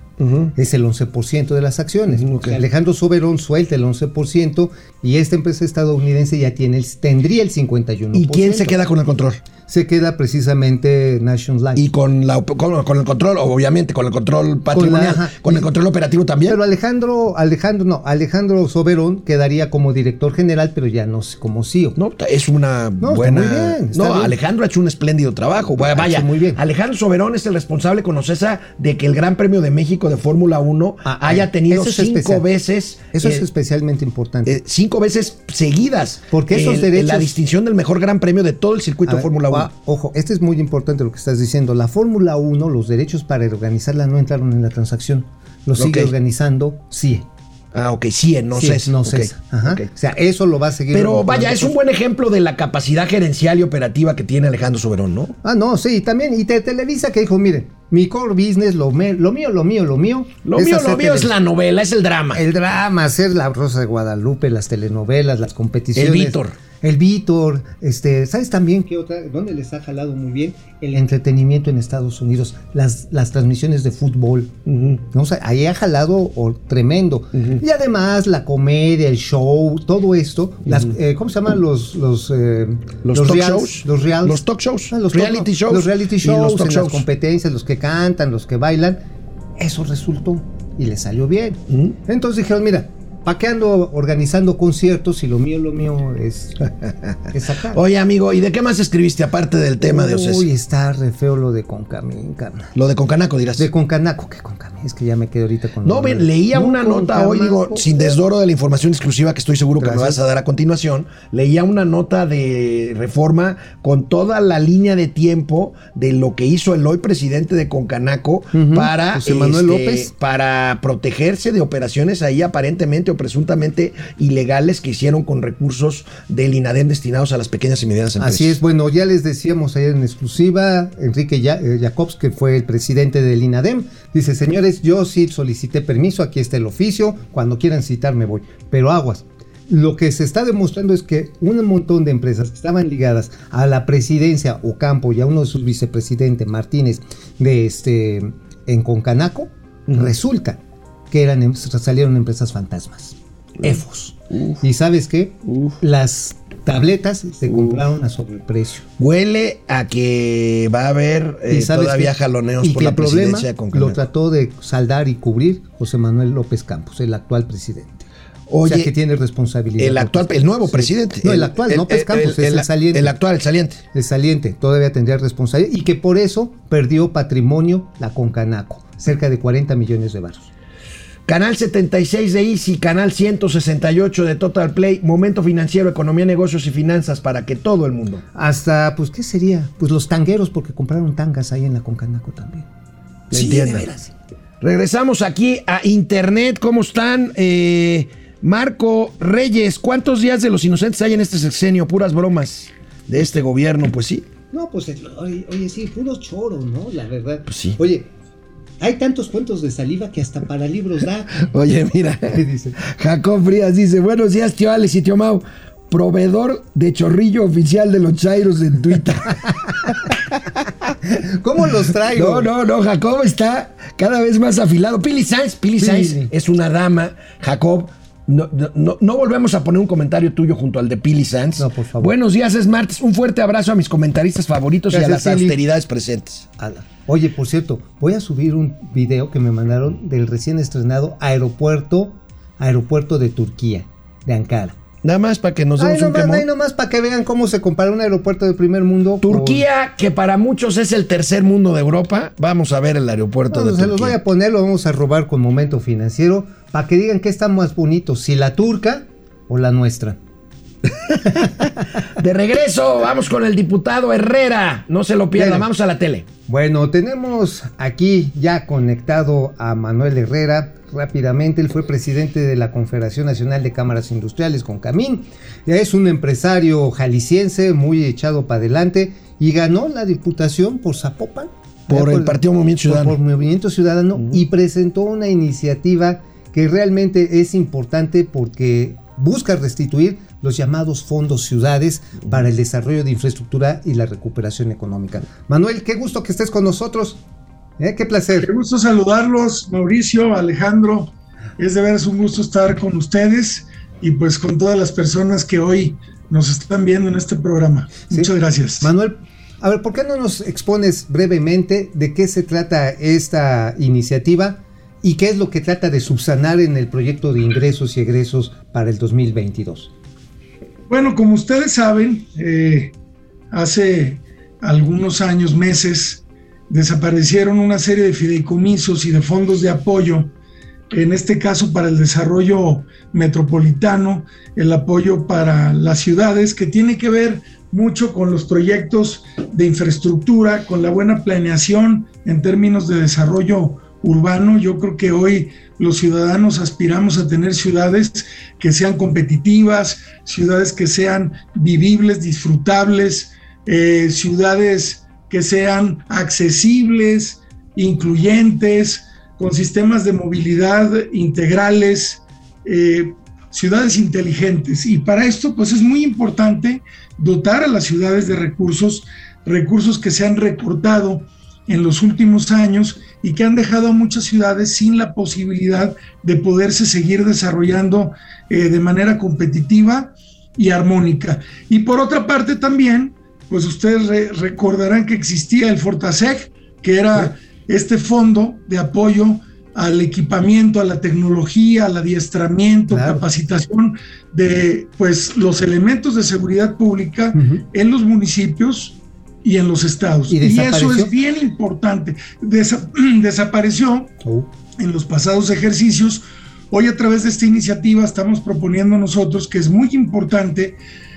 es el 11% de las acciones. Ok. Alejandro Soberón suelta el 11% y esta empresa estadounidense ya tiene el, tendría el 51%. ¿Y quién se queda con el control? Se queda precisamente National Life. Y con, la, con, con el control, obviamente, con el control patrimonial, con, el control operativo también. Pero Alejandro, Alejandro, no, Alejandro Soberón quedaría como director general, pero ya no como CEO. No, es una No, está buena. muy bien, está no, bien. Alejandro ha hecho un espléndido trabajo. Vaya, vaya. muy bien. Alejandro Soberón es el responsable con Ocesa de que el Gran Premio de México de Fórmula 1 Ah, haya eh, tenido cinco especial. veces. Eso es eh, especialmente importante. eh, cinco veces seguidas. Porque esos el- derechos- La distinción del mejor Gran Premio de todo el circuito ver, Fórmula 1. ah, Ojo, este es muy importante lo que estás diciendo. La Fórmula 1, los derechos para organizarla no entraron en la transacción. Lo sigue organizando CIE. Ah, ok, sí, no CIE, sé. No ok. O sea, eso lo va a seguir. Pero vaya, es un buen ejemplo de la capacidad gerencial y operativa que tiene Alejandro Soberón, ¿no? Ah, no, sí, también. Y te Televisa que dijo, miren, mi core business, lo, me- lo mío, lo mío, lo mío. Lo mío, lo mío es la novela, es el drama. El drama, hacer la Rosa de Guadalupe, las telenovelas, las competiciones. El Víctor. El Víctor, este, ¿sabes también qué otra? ¿Dónde les ha jalado muy bien? El entretenimiento en Estados Unidos, las, las transmisiones de fútbol. ¿no? O sea, ahí ha jalado oh, tremendo. Y además la comedia, el show, todo esto, las, eh, ¿cómo se llaman los los, eh, Los talk reals- shows. Los reals. Los talk shows. Ah, los Reality talk- shows. Los reality Y shows, los talk en shows. las competencias, los que cantan, los que bailan. Eso resultó y le salió bien. Entonces dijeron, mira, ¿para qué ando organizando conciertos si lo mío, lo mío es, (laughs) es acá? Oye, amigo, ¿y de qué más escribiste aparte del tema de Uy, Ocesi? está re feo lo de Concamín, carnal. Lo de Concanaco, dirás. De Concanaco, ¿qué Concamín? Es que ya me quedé ahorita con... No, bien, leía No, una nota hoy, digo, sin desdoro de la información exclusiva que estoy seguro que me vas a dar a continuación, leía una nota de reforma con toda la línea de tiempo de lo que hizo el hoy presidente de Concanaco para, José Manuel este, López. para protegerse de operaciones ahí aparentemente o presuntamente ilegales que hicieron con recursos del INADEM destinados a las pequeñas y medianas empresas. Así es, bueno, ya les decíamos ayer en exclusiva, Enrique eh, Jacobs, que fue el presidente del INADEM, dice, señores, yo sí solicité permiso, aquí está el oficio, cuando quieran citarme voy, pero aguas. Lo que se está demostrando es que un montón de empresas que estaban ligadas a la presidencia Ocampo y a uno de sus vicepresidentes, Martínez, de este, en Concanaco, resulta que eran, em- salieron empresas fantasmas, EFOS. ¿Y sabes qué? Las tabletas se compraron a sobreprecio. Huele a que va a haber eh, ¿Y sabes todavía qué? jaloneos y por que la el problema Concanaco. lo trató de saldar y cubrir José Manuel López Campos, el actual presidente. Oye, o sea que tiene responsabilidad. El actual, el nuevo presidente. No, el, actual, López Campos, es el, saliente. El actual, el saliente. El saliente, todavía tendría responsabilidad y que por eso perdió patrimonio la Concanaco, cerca de 40 millones de baros. Canal 76 de Easy, canal 168 de Total Play, momento financiero, economía, negocios y finanzas para que todo el mundo. Hasta, pues, ¿qué sería? Pues los tangueros, porque compraron tangas ahí en la Concanaco también. ¿Me Sí, de veras. Regresamos aquí a Internet. ¿Cómo están? Eh, Marco Reyes, ¿cuántos días de los inocentes hay en este sexenio? Puras bromas de este gobierno, pues sí. No, pues, eh, oye, oye, sí, puros choros, ¿no? La verdad. Pues sí. Oye, hay tantos cuentos de saliva que hasta para libros da. Oye, mira. (laughs) Jacob Frías dice, buenos días, tío Alex y tío Mau. Proveedor de chorrillo oficial de los Chairos en Twitter. (laughs) ¿Cómo los traigo? No, no, no, Jacob está cada vez más afilado. Pili Sainz, Pili Sainz es una dama. Jacob, no, no- volvemos a poner un comentario tuyo junto al de Pili Sainz. No, por favor. Buenos días, es martes. Un fuerte abrazo a mis comentaristas favoritos y a las Pili. austeridades presentes. Ala. Oye, por cierto, voy a subir un video que me mandaron del recién estrenado aeropuerto, aeropuerto de Turquía, de Ankara. Nada más para que nos demos un nomás, quemón. ahí nomás para que vean cómo se compara un aeropuerto de primer mundo. con- Turquía, que para muchos es el tercer mundo de Europa. Vamos a ver el aeropuerto Bueno, de se los voy Turquía. a poner, lo vamos a robar con momento financiero, para que digan qué está más bonito, si la turca o la nuestra. De regreso, vamos con el diputado Herrera. No se lo pierdan, vamos a la tele. Bueno, tenemos aquí ya conectado a Manuel Herrera. Rápidamente, él fue presidente de la Confederación Nacional de Cámaras Industriales con Camín. Es un empresario jalisciense muy echado para adelante y ganó la diputación por Zapopan. Por el Partido Movimiento Ciudadano. Por, Movimiento Ciudadano y presentó una iniciativa que realmente es importante porque busca restituir los llamados fondos ciudades para el desarrollo de infraestructura y la recuperación económica. Manuel, qué gusto que estés con nosotros. ¿eh? Qué Qué placer. gusto saludarlos, Mauricio, Alejandro. Es de veras un gusto estar con ustedes y pues con todas las personas que hoy nos están viendo en este programa. Sí. Muchas gracias. Manuel, a ver, ¿por qué no nos expones brevemente de qué se trata esta iniciativa y qué es lo que trata de subsanar en el proyecto de ingresos y egresos para el 2022? Bueno, como ustedes saben, eh, hace algunos años, meses, desaparecieron una serie de fideicomisos y de fondos de apoyo, en este caso para el desarrollo metropolitano, el apoyo para las ciudades, que tiene que ver mucho con los proyectos de infraestructura, con la buena planeación en términos de desarrollo urbano. Yo creo que hoy los ciudadanos aspiramos a tener ciudades que sean competitivas, ciudades que sean vivibles, disfrutables, eh, ciudades que sean accesibles, incluyentes, con sistemas de movilidad integrales, eh, ciudades inteligentes. Y para esto, pues es muy importante dotar a las ciudades de recursos, recursos que se han recortado en los últimos años y que han dejado a muchas ciudades sin la posibilidad de poderse seguir desarrollando eh, de manera competitiva y armónica. Y por otra parte también, pues ustedes recordarán que existía el Fortaseg, que era este fondo de apoyo al equipamiento, a la tecnología, al adiestramiento, capacitación de pues los elementos de seguridad pública en los municipios y en los estados. Y, eso es bien importante. (clears throat) desapareció oh. en los pasados ejercicios. Hoy a través de esta iniciativa estamos proponiendo nosotros que es muy importante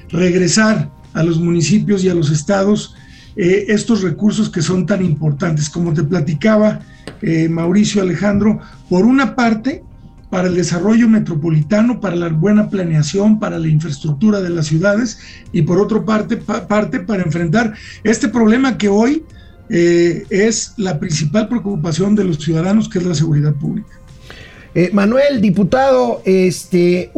regresar a los municipios y a los estados eh, estos recursos que son tan importantes. Como te platicaba eh, Mauricio Alejandro, por una parte, para el desarrollo metropolitano, para la buena planeación, para la infraestructura de las ciudades y por otra parte, parte para enfrentar este problema que hoy eh, es la principal preocupación de los ciudadanos, que es la seguridad pública. Manuel, diputado, este,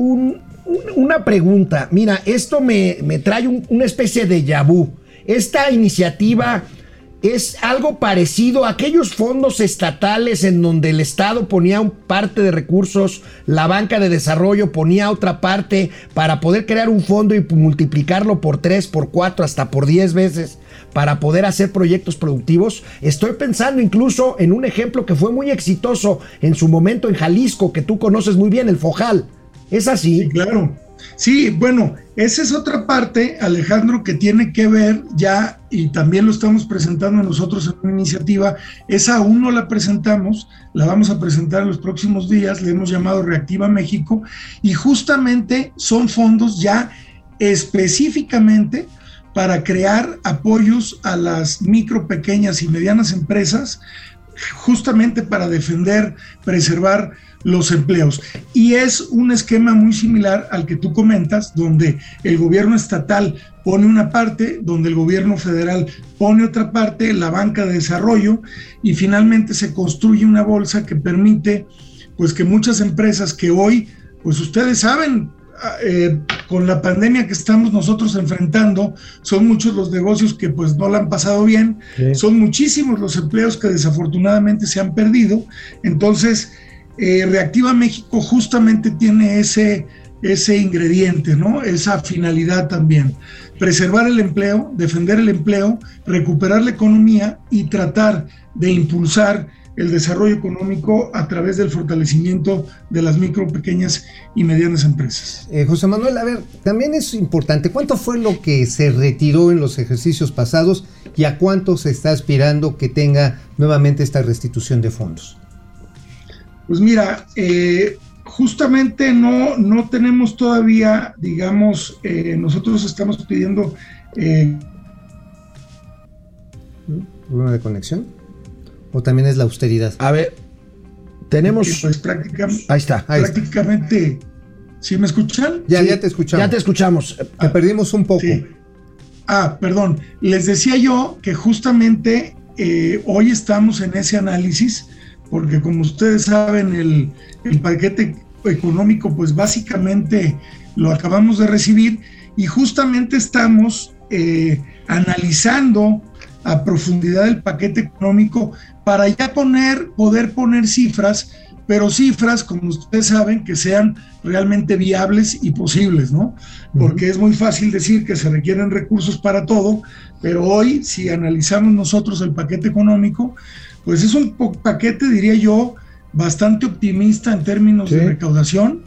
una pregunta. Mira, esto me, trae una especie de yabú. Esta iniciativa es algo parecido a aquellos fondos estatales en donde el Estado ponía un parte de recursos, la banca de desarrollo ponía otra parte para poder crear un fondo y multiplicarlo por tres, por cuatro, hasta por diez veces para poder hacer proyectos productivos. Estoy pensando incluso en un ejemplo que fue muy exitoso en su momento en Jalisco, que tú conoces muy bien, el Fojal. ¿Es así? Sí, claro. Sí, bueno, esa es otra parte, Alejandro, que tiene que ver ya, y también lo estamos presentando nosotros en una iniciativa, esa aún no la presentamos, la vamos a presentar en los próximos días, le hemos llamado Reactiva México, y justamente son fondos ya específicamente para crear apoyos a las micro, pequeñas y medianas empresas, justamente para defender, preservar los empleos. Y es un esquema muy similar al que tú comentas, donde el gobierno estatal pone una parte, donde el gobierno federal pone otra parte, la banca de desarrollo, y finalmente se construye una bolsa que permite pues que muchas empresas que hoy, pues ustedes saben, eh, con la pandemia que estamos nosotros enfrentando, son muchos los negocios que pues no la han pasado bien, son muchísimos los empleos que desafortunadamente se han perdido, entonces eh, Reactiva México justamente tiene ese, ese ingrediente, ¿no? Esa finalidad también. Preservar el empleo, defender el empleo, recuperar la economía y tratar de impulsar el desarrollo económico a través del fortalecimiento de las micro, pequeñas y medianas empresas. Eh, José Manuel, a ver, también es importante, ¿cuánto fue lo que se retiró en los ejercicios pasados y a cuánto se está aspirando que tenga nuevamente esta restitución de fondos? Pues mira, eh, justamente no, no tenemos todavía, digamos, eh, nosotros estamos pidiendo... Eh, ¿Problema de conexión? ¿O también es la austeridad? A ver, tenemos... Pues prácticamente... Ahí está. prácticamente... ¿Sí me escuchan? Ya, ya te escuchamos. Ya te escuchamos. Te ah, perdimos un poco. Ah, perdón. Les decía yo que justamente hoy estamos en ese análisis porque como ustedes saben, el, paquete económico, pues básicamente lo acabamos de recibir y justamente estamos eh, analizando a profundidad el paquete económico para ya poner, poder poner cifras, pero cifras, como ustedes saben, que sean realmente viables y posibles, ¿no? Porque es muy fácil decir que se requieren recursos para todo, pero hoy, si analizamos nosotros el paquete económico, pues es un paquete, diría yo, bastante optimista en términos de recaudación,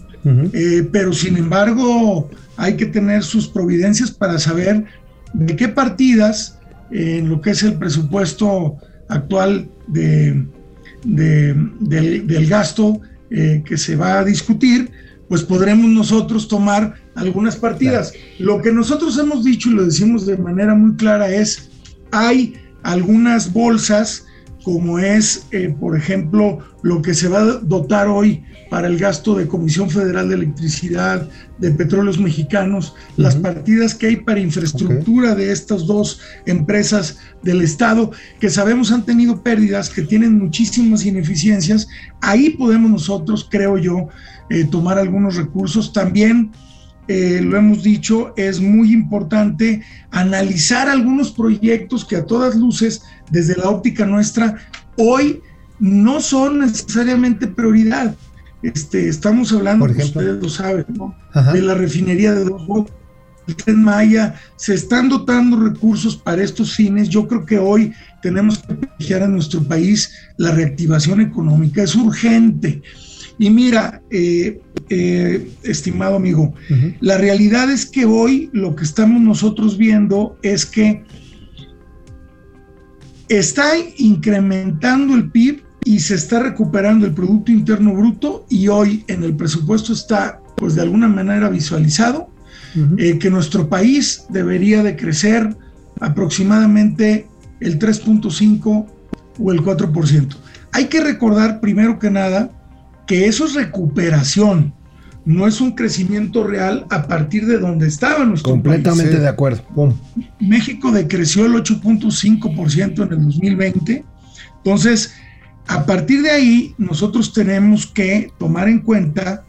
eh, pero sin embargo hay que tener sus providencias para saber de qué partidas en lo que es el presupuesto actual de, del, gasto eh, que se va a discutir, pues podremos nosotros tomar algunas partidas. Lo que nosotros hemos dicho y lo decimos de manera muy clara es, hay algunas bolsas como es, eh, por ejemplo, lo que se va a dotar hoy para el gasto de Comisión Federal de Electricidad, de Petróleos Mexicanos, las partidas que hay para infraestructura de estas dos empresas del Estado, que sabemos han tenido pérdidas, que tienen muchísimas ineficiencias, ahí podemos nosotros, creo yo, eh, tomar algunos recursos. También, eh, lo hemos dicho, es muy importante analizar algunos proyectos que a todas luces, desde la óptica nuestra, hoy no son necesariamente prioridad. Este, estamos hablando, Por ejemplo. ustedes lo saben, ¿no? De la refinería de Dos Bocas, el Tren Maya, se están dotando recursos para estos fines. Yo creo que hoy tenemos que privilegiar a nuestro país la reactivación económica, es urgente. Y mira, eh, eh, estimado amigo, la realidad es que hoy lo que estamos nosotros viendo es que está incrementando el PIB y se está recuperando el Producto Interno Bruto y hoy en el presupuesto está pues de alguna manera visualizado eh, que nuestro país debería de crecer aproximadamente el 3.5 o el 4%. Hay que recordar primero que nada que eso es recuperación, no es un crecimiento real a partir de donde estaba nuestro Completamente Sí. de acuerdo. Pum. país. México decreció el 8.5% en el 2020. Entonces, a partir de ahí, nosotros tenemos que tomar en cuenta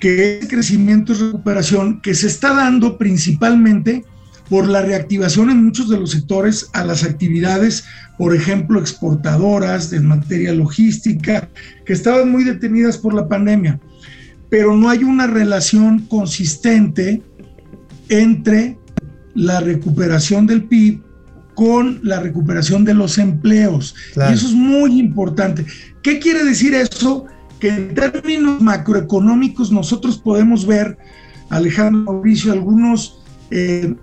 que ese crecimiento es recuperación que se está dando principalmente por la reactivación en muchos de los sectores a las actividades, por ejemplo, exportadoras, en materia logística, que estaban muy detenidas por la pandemia. Pero no hay una relación consistente entre la recuperación del PIB con la recuperación de los empleos. Claro. Y eso es muy importante. ¿Qué quiere decir eso? Que en términos macroeconómicos nosotros podemos ver, Alejandro Mauricio, algunos, eh,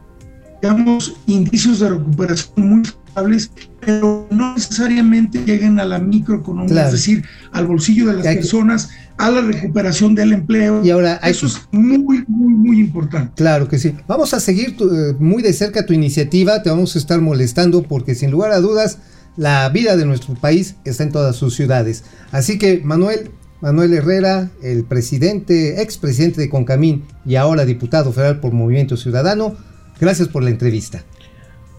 digamos, indicios de recuperación muy favorables, pero no necesariamente lleguen a la microeconomía, Claro. es decir, al bolsillo de las personas, a la recuperación del empleo. Y ahora hay Eso es muy, muy, muy importante. Claro que sí. Vamos a seguir tu- eh, muy de cerca tu iniciativa, te vamos a estar molestando porque sin lugar a dudas la vida de nuestro país está en todas sus ciudades. Así que Manuel, Manuel Herrera, el presidente, expresidente de Concamín y ahora diputado federal por Movimiento Ciudadano, gracias por la entrevista.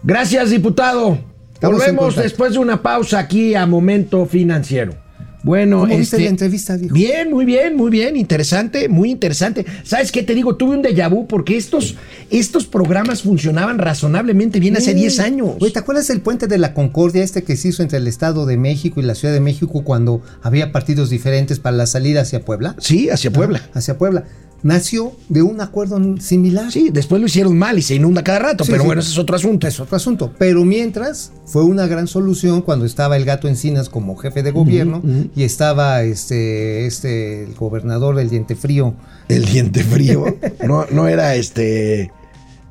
Gracias, diputado. Estamos Volvemos después de una pausa aquí a Momento Financiero. Bueno, ¿Cómo viste este, la entrevista, viejo? Bien, muy bien, muy bien, interesante, muy interesante. ¿Sabes qué te digo? Tuve un déjà vu porque estos, estos programas funcionaban razonablemente bien hace 10 años. Oye, ¿te acuerdas del puente de la Concordia este que se hizo entre el Estado de México y la Ciudad de México cuando había partidos diferentes para la salida hacia Puebla? Sí, hacia Puebla. Hacia Puebla. Nació de un acuerdo similar. Sí, después lo hicieron mal y se inunda cada rato, Sí, pero sí. bueno, ese es otro asunto. Es otro asunto. Pero mientras fue una gran solución cuando estaba el gato Encinas como jefe de gobierno y estaba este, este, el gobernador del diente frío. El diente frío. No, no era este.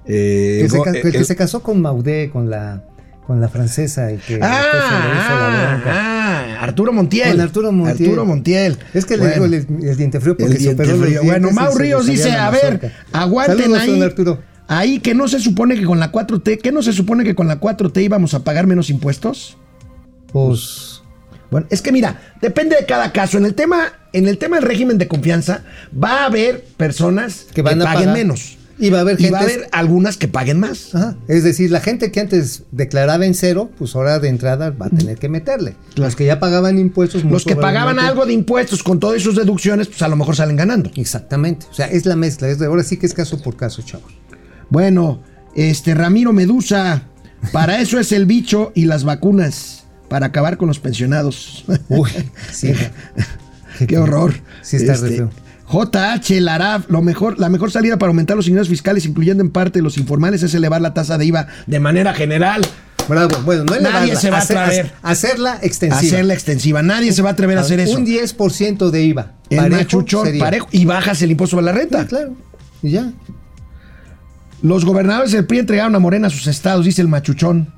eh, Que, se, que- el- que se casó con Maudé, con la, con la francesa y que después se le hizo la Ah, ah, Arturo Montiel. Con Arturo Montiel. Arturo Montiel. Es que Bueno, le digo el, el diente frío porque el diente frío. Bueno, Mau Ríos dice, a ver, aguanten Saludos, ahí. don Arturo. Ahí que no se supone que con la 4T, que no se supone que con la 4T íbamos a pagar menos impuestos. Pues Bueno, es que mira, depende de cada caso. En el tema, en el tema del régimen de confianza, va a haber personas que, que van a paguen pagar. menos. Y va a haber Y gente. va a haber algunas que paguen más. Ajá. Es decir, la gente que antes declaraba en cero, pues ahora de entrada va a tener que meterle. Los que ya pagaban impuestos. Los que pagaban algo de impuestos con todas sus deducciones, pues a lo mejor salen ganando. Exactamente. O sea, es la mezcla. Es de, ahora sí que es caso por caso, chavos. Bueno, este Ramiro Medusa, para eso es el bicho y las vacunas, para acabar con los pensionados. Uy, (laughs) sí. Qué horror. Sí está Este, re feo. JH Laraf, lo mejor, la mejor salida para aumentar los ingresos fiscales, incluyendo en parte los informales, es elevar la tasa de IVA de manera general. Bravo. Bueno, no Nadie elevarla, se va a hacer- atrever. Hacerla extensiva. Hacerla extensiva. Nadie se va a atrever a hacer eso. Un 10% de IVA. El Parejo machuchón, sería. parejo. Y bajas el impuesto a la renta. Sí, claro. Y ya. Los gobernadores del PRI entregaron a Morena sus estados, dice el machuchón.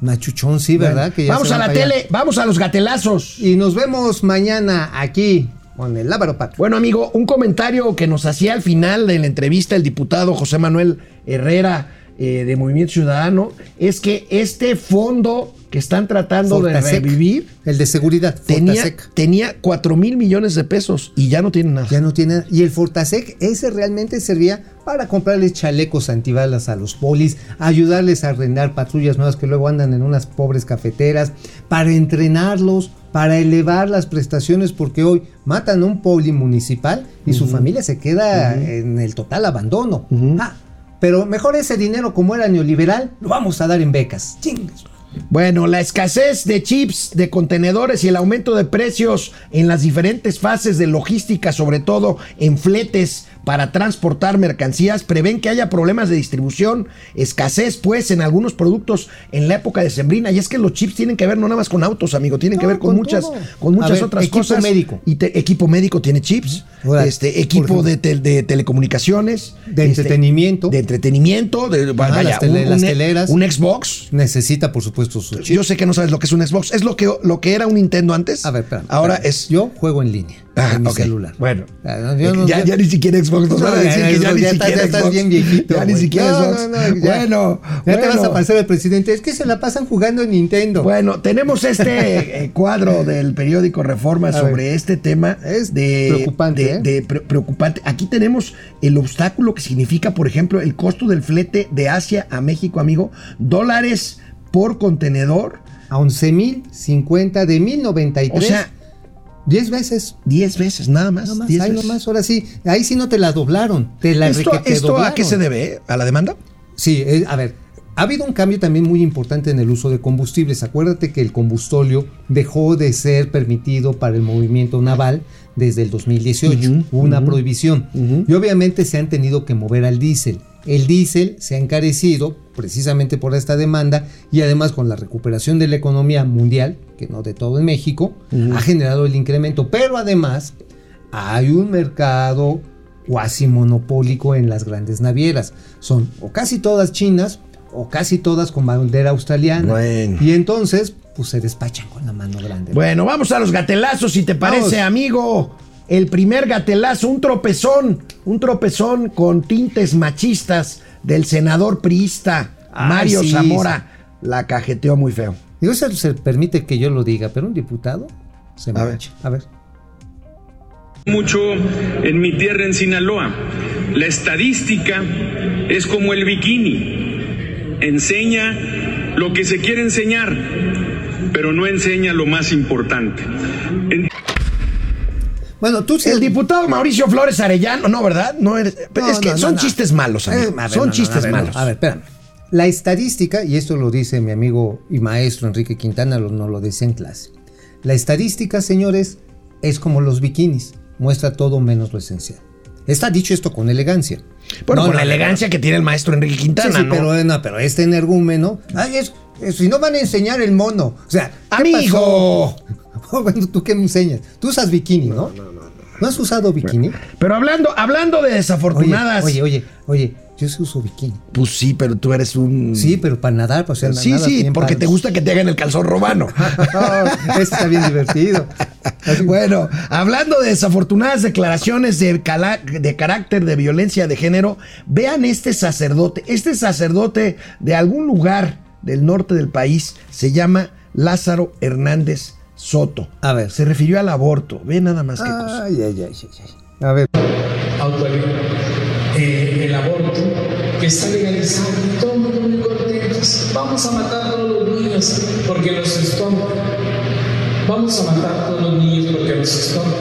Machuchón, sí, ¿verdad? Que ya vamos a la allá. tele, vamos a los gatelazos. Y nos vemos mañana aquí con el Lábaro Pato. Bueno, amigo, un comentario que nos hacía al final de la entrevista el diputado José Manuel Herrera eh, de Movimiento Ciudadano es que este fondo que están tratando de revivir El de seguridad. tenía, tenía 4 mil millones de pesos y ya no tiene nada. Ya no tiene. Y el Fortasec, ese realmente servía para comprarles chalecos antibalas a los polis, ayudarles a arrendar patrullas nuevas que luego andan en unas pobres cafeteras, para entrenarlos. Para elevar las prestaciones porque hoy matan a un polimunicipal y su familia se queda en el total abandono. Ah, pero mejor ese dinero como era neoliberal lo vamos a dar en becas. Chingues. Bueno, la escasez de chips, de contenedores y el aumento de precios en las diferentes fases de logística, sobre todo en fletes para transportar mercancías, prevén que haya problemas de distribución, escasez pues en algunos productos en la época de sembrina. Y es que los chips tienen que ver no nada más con autos, amigo, tienen que ver con, con muchas, todo. con muchas ver, otras equipo cosas. médico. Y te- equipo médico tiene chips, este, equipo de, tel- de telecomunicaciones, De este, entretenimiento. de entretenimiento, de, vaya, las tele- las un- teleras. un Xbox, Necesita, por supuesto, su chip. yo sé que no sabes lo que es un Xbox. Es lo que, lo que era un Nintendo antes. A ver, espérame, Ahora espérame. es. Yo juego en línea. Ah, en mi ok. celular. Bueno. Ah, no, yo no- ya, yo- ya ni siquiera Xbox. Nos van a decir que ya, ni siquiera ya estás Xbox. bien viejito, Ya ni siquiera No, Xbox. no, no, ya. bueno. Ya te vas a pasar el presidente. Es que se la pasan jugando en Nintendo. Bueno, tenemos este (laughs) eh, cuadro del periódico Reforma A sobre ver. este tema. Es de, preocupante, de- ¿eh? de pre- preocupante. Aquí tenemos el obstáculo que significa, por ejemplo, el costo del flete de Asia a México, amigo. Dólares por contenedor. A 11.050 de 1093. O sea, 10 veces. 10 veces, nada más. Nada más, 10 ahí veces. nomás, ahora sí. Ahí sí no te la doblaron. Te la ¿Esto, esto a qué se debe? ¿A la demanda? Sí, eh, a ver, ha habido un cambio también muy importante en el uso de combustibles. Acuérdate que el combustóleo dejó de ser permitido para el movimiento naval desde el 2018. Ujú, Hubo una ujú, prohibición. Y obviamente se han tenido que mover al diésel. El diésel se ha encarecido precisamente por esta demanda y además con la recuperación de la economía mundial, que no de todo en México, ha generado el incremento. Pero además hay un mercado cuasi monopólico en las grandes navieras. Son o casi todas chinas o casi todas con bandera australiana. Bueno. Y entonces, pues se despachan con la mano grande. Bueno, vamos a los gatelazos, si te parece, Vamos. amigo. El primer gatelazo, un tropezón, un tropezón con tintes machistas del senador priista Ay, Mario sí, Zamora. La cajeteó muy feo. Digo, eso se permite que yo lo diga, pero un diputado se A ver. mancha. A ver. mucho en mi tierra en Sinaloa. La estadística es como el bikini. Enseña lo que se quiere enseñar, pero no enseña lo más importante. En- Bueno, tú sí. El diputado Mauricio Flores Arellano, no, ¿verdad? No eres- No, es que no, son no. chistes malos, amigo. Eh, ver, son chistes ver, malos. A ver, espérame. La estadística, y esto lo dice mi amigo y maestro Enrique Quintana, lo- nos lo dice en clase. La estadística, señores, es como los bikinis, muestra todo menos lo esencial. Está dicho esto con elegancia. bueno, No, con la elegancia que tiene el maestro Enrique Sí, Quintana, sí, ¿no? pero, eh, no, pero este energúmeno, ay, es, es- si no van a enseñar el mono, o sea, ¿qué ¡Amigo! pasó? (laughs) bueno, ¿tú qué me enseñas? Tú usas bikini, ¿no? No, no, no. ¿No has usado bikini? Pero hablando, hablando de desafortunadas. oye, oye, oye, yo sí uso bikini. Pues sí, pero tú eres un. Sí, pero para nadar, para hacer Sí, nada sí, porque te gusta que te hagan el calzón romano. (laughs) Eso está bien divertido. Así- (laughs) Bueno, hablando de desafortunadas declaraciones de, cala- de carácter de violencia de género, vean este sacerdote. Este sacerdote de algún lugar del norte del país se llama Lázaro Hernández Soto. A ver. Se refirió al aborto. Ve nada más que cosa. Ay, ay, ay, ay, ay. A ver. eh, el aborto que está legalizado y todo el mundo muy contentos. Vamos a matar a todos los niños porque los estorban. Vamos a matar a todos los niños porque los estorban.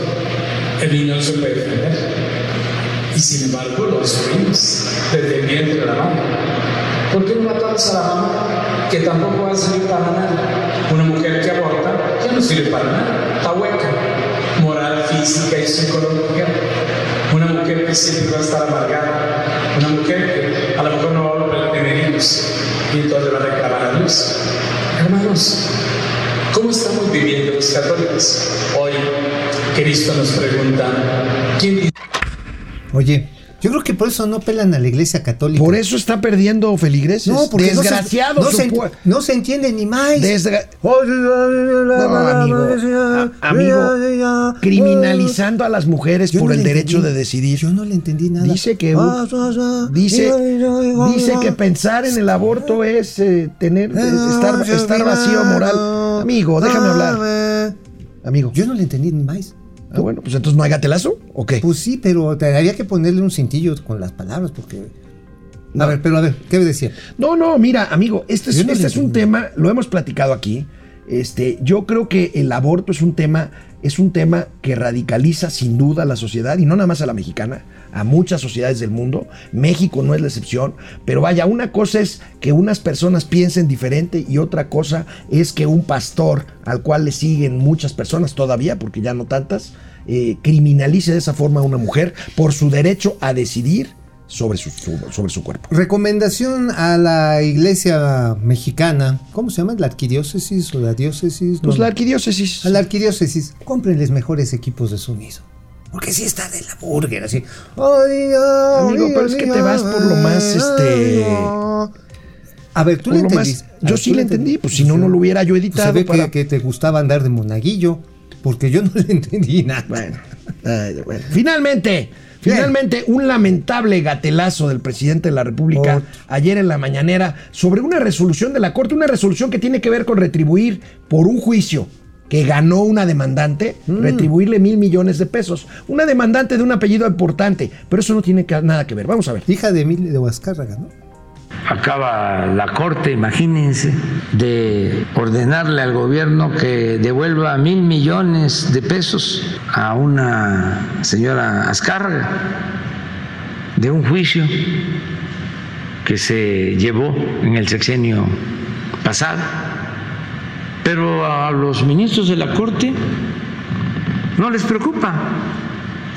El niño no se puede defender. Y sin embargo lo destruimos desde el vientre de la mamá. ¿Por qué no matamos a la mamá que tampoco va a servir para nada? Una mujer que aborta ya no sirve para nada. Está hueca. Moral, física y psicológica. Una mujer que siempre va a estar amargada. Una mujer que a lo mejor no va a hijos. Y entonces va a reclamar a Dios. Hermanos, ¿cómo estamos viviendo los católicos? Hoy Cristo nos pregunta, ¿quién dice? Oye, yo creo que por eso no pelan a la iglesia católica. Por eso está perdiendo feligreses. no, porque no se- no se, pue- no se entiende ni más. Desgra- No, amigo. A- amigo, criminalizando a las mujeres Yo por no el derecho entendí. de decidir. Yo no le entendí nada. Dice que Ah, ah, ah, dice, dice que pensar en el aborto es eh, tener es estar, estar vacío moral. Amigo, déjame hablar. eh. Amigo. Yo no le entendí ni más. Ah, bueno, pues entonces no hay gatelazo o qué? Pues sí, pero te había que ponerle un cintillo con las palabras porque... A ver, pero a ver, ¿qué decía? No, no, mira, amigo, este es, no este es un tema, lo hemos platicado aquí. Este, yo creo que el aborto es un tema, es un tema que radicaliza sin duda a la sociedad y no nada más a la mexicana, a muchas sociedades del mundo. México no es la excepción, pero vaya, una cosa es que unas personas piensen diferente y otra cosa es que un pastor al cual le siguen muchas personas todavía, porque ya no tantas, eh, criminalice de esa forma a una mujer por su derecho a decidir sobre su, su- sobre su cuerpo. Recomendación a la iglesia mexicana, ¿cómo se llama? ¿La arquidiócesis o la diócesis? Pues No, la arquidiócesis. A la arquidiócesis, cómprenles mejores equipos de sonido. Porque si está de la burger, así. Ay, ay, Amigo, pero es que te vas por lo más, este. A ver, tú lo más- entendiste. Yo ver, sí le entendí, pues si no, no lo hubiera yo Pues editado se ve que- para- que, te gustaba andar de monaguillo, porque yo no (laughs) le entendí nada. Bueno, ay, bueno. Finalmente, finalmente, un lamentable gatelazo del presidente de la República ayer en la mañanera sobre una resolución de la Corte, una resolución que tiene que ver con retribuir por un juicio que ganó una demandante, Mm. retribuirle mil millones de pesos. Una demandante de un apellido importante, pero eso no tiene que- nada que ver. Vamos a ver. Hija de Emilio de Huascárraga, ¿no? Acaba la Corte, imagínense, de ordenarle al gobierno que devuelva mil millones de pesos a una señora Azcárraga de un juicio que se llevó en el sexenio pasado. Pero a los ministros de la Corte no les preocupa.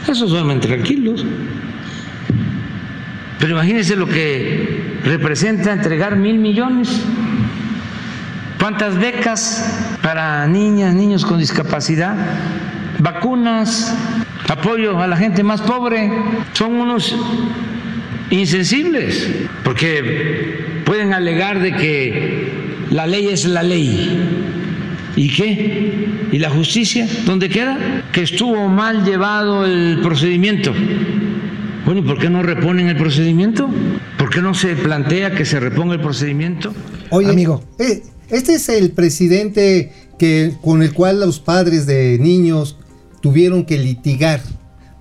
Esos duermen tranquilos. Pero imagínense lo que representa entregar mil millones. ¿Cuántas becas para niñas, niños con discapacidad? Vacunas, apoyo a la gente más pobre. Son unos insensibles, porque pueden alegar de que la ley es la ley. ¿Y qué? ¿Y la justicia? ¿Dónde queda? Que estuvo mal llevado el procedimiento. Bueno, ¿y por qué no reponen el procedimiento? ¿Por qué no se plantea que se reponga el procedimiento? Oye, Amigo. eh, este es el presidente que, con el cual los padres de niños tuvieron que litigar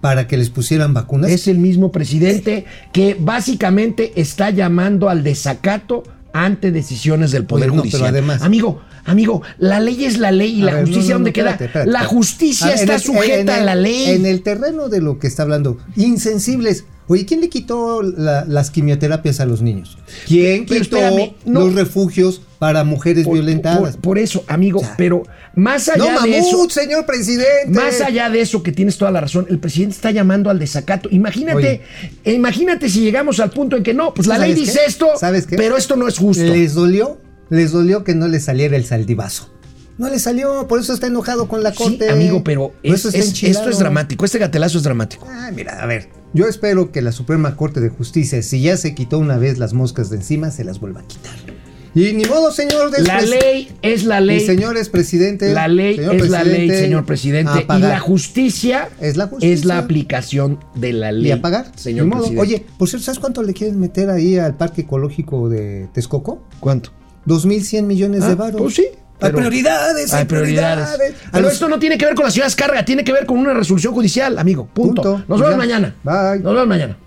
para que les pusieran vacunas. Es el mismo presidente que básicamente está llamando al desacato ante decisiones del Poder Oye, no, Judicial. pero además- amigo, amigo, la ley es la ley y A la ver, justicia no, no, ¿dónde no, queda? espérate, espérate, la justicia ver, está el- sujeta a la ley. En el terreno de lo que está hablando, insensibles. Oye, ¿quién le quitó la- las quimioterapias a los niños? ¿Quién Pero quitó espérame, no. los refugios para mujeres Por- violentadas? Por, por eso, amigo, pero más no, allá de mamut, eso, señor presidente. Más allá de eso, que tienes toda la razón, el presidente está llamando al desacato. Imagínate, Oye. imagínate si llegamos al punto en que no, pues la ley ¿Sabes dice qué? esto, ¿Sabes qué? pero esto no es justo. Les dolió, les dolió que no le saliera el saldivazo. No le salió, por eso está enojado con la Sí, corte. amigo, pero es- es- esto es dramático. Este gatelazo es dramático. Ay, mira, a ver. Yo espero que la Suprema Corte de Justicia, si ya se quitó una vez las moscas de encima, se las vuelva a quitar. Y ni modo, señor. La ley es la ley. Y señores presidente. La ley señor es la ley, señor presidente. Y la justicia Es la justicia. es la aplicación de la ley. Y a pagar. señor Ni modo. presidente. Oye, por cierto, ¿sabes cuánto le quieren meter ahí al Parque Ecológico de Texcoco? ¿cuánto? 2.100 millones de Ah, varos. pues sí, Hay prioridades, Hay prioridades. A Pero los- esto no tiene que ver con la ciudad carga, tiene que ver con una resolución judicial, amigo. Punto. Punto. Nos vemos Ya. mañana. Bye. Nos vemos mañana.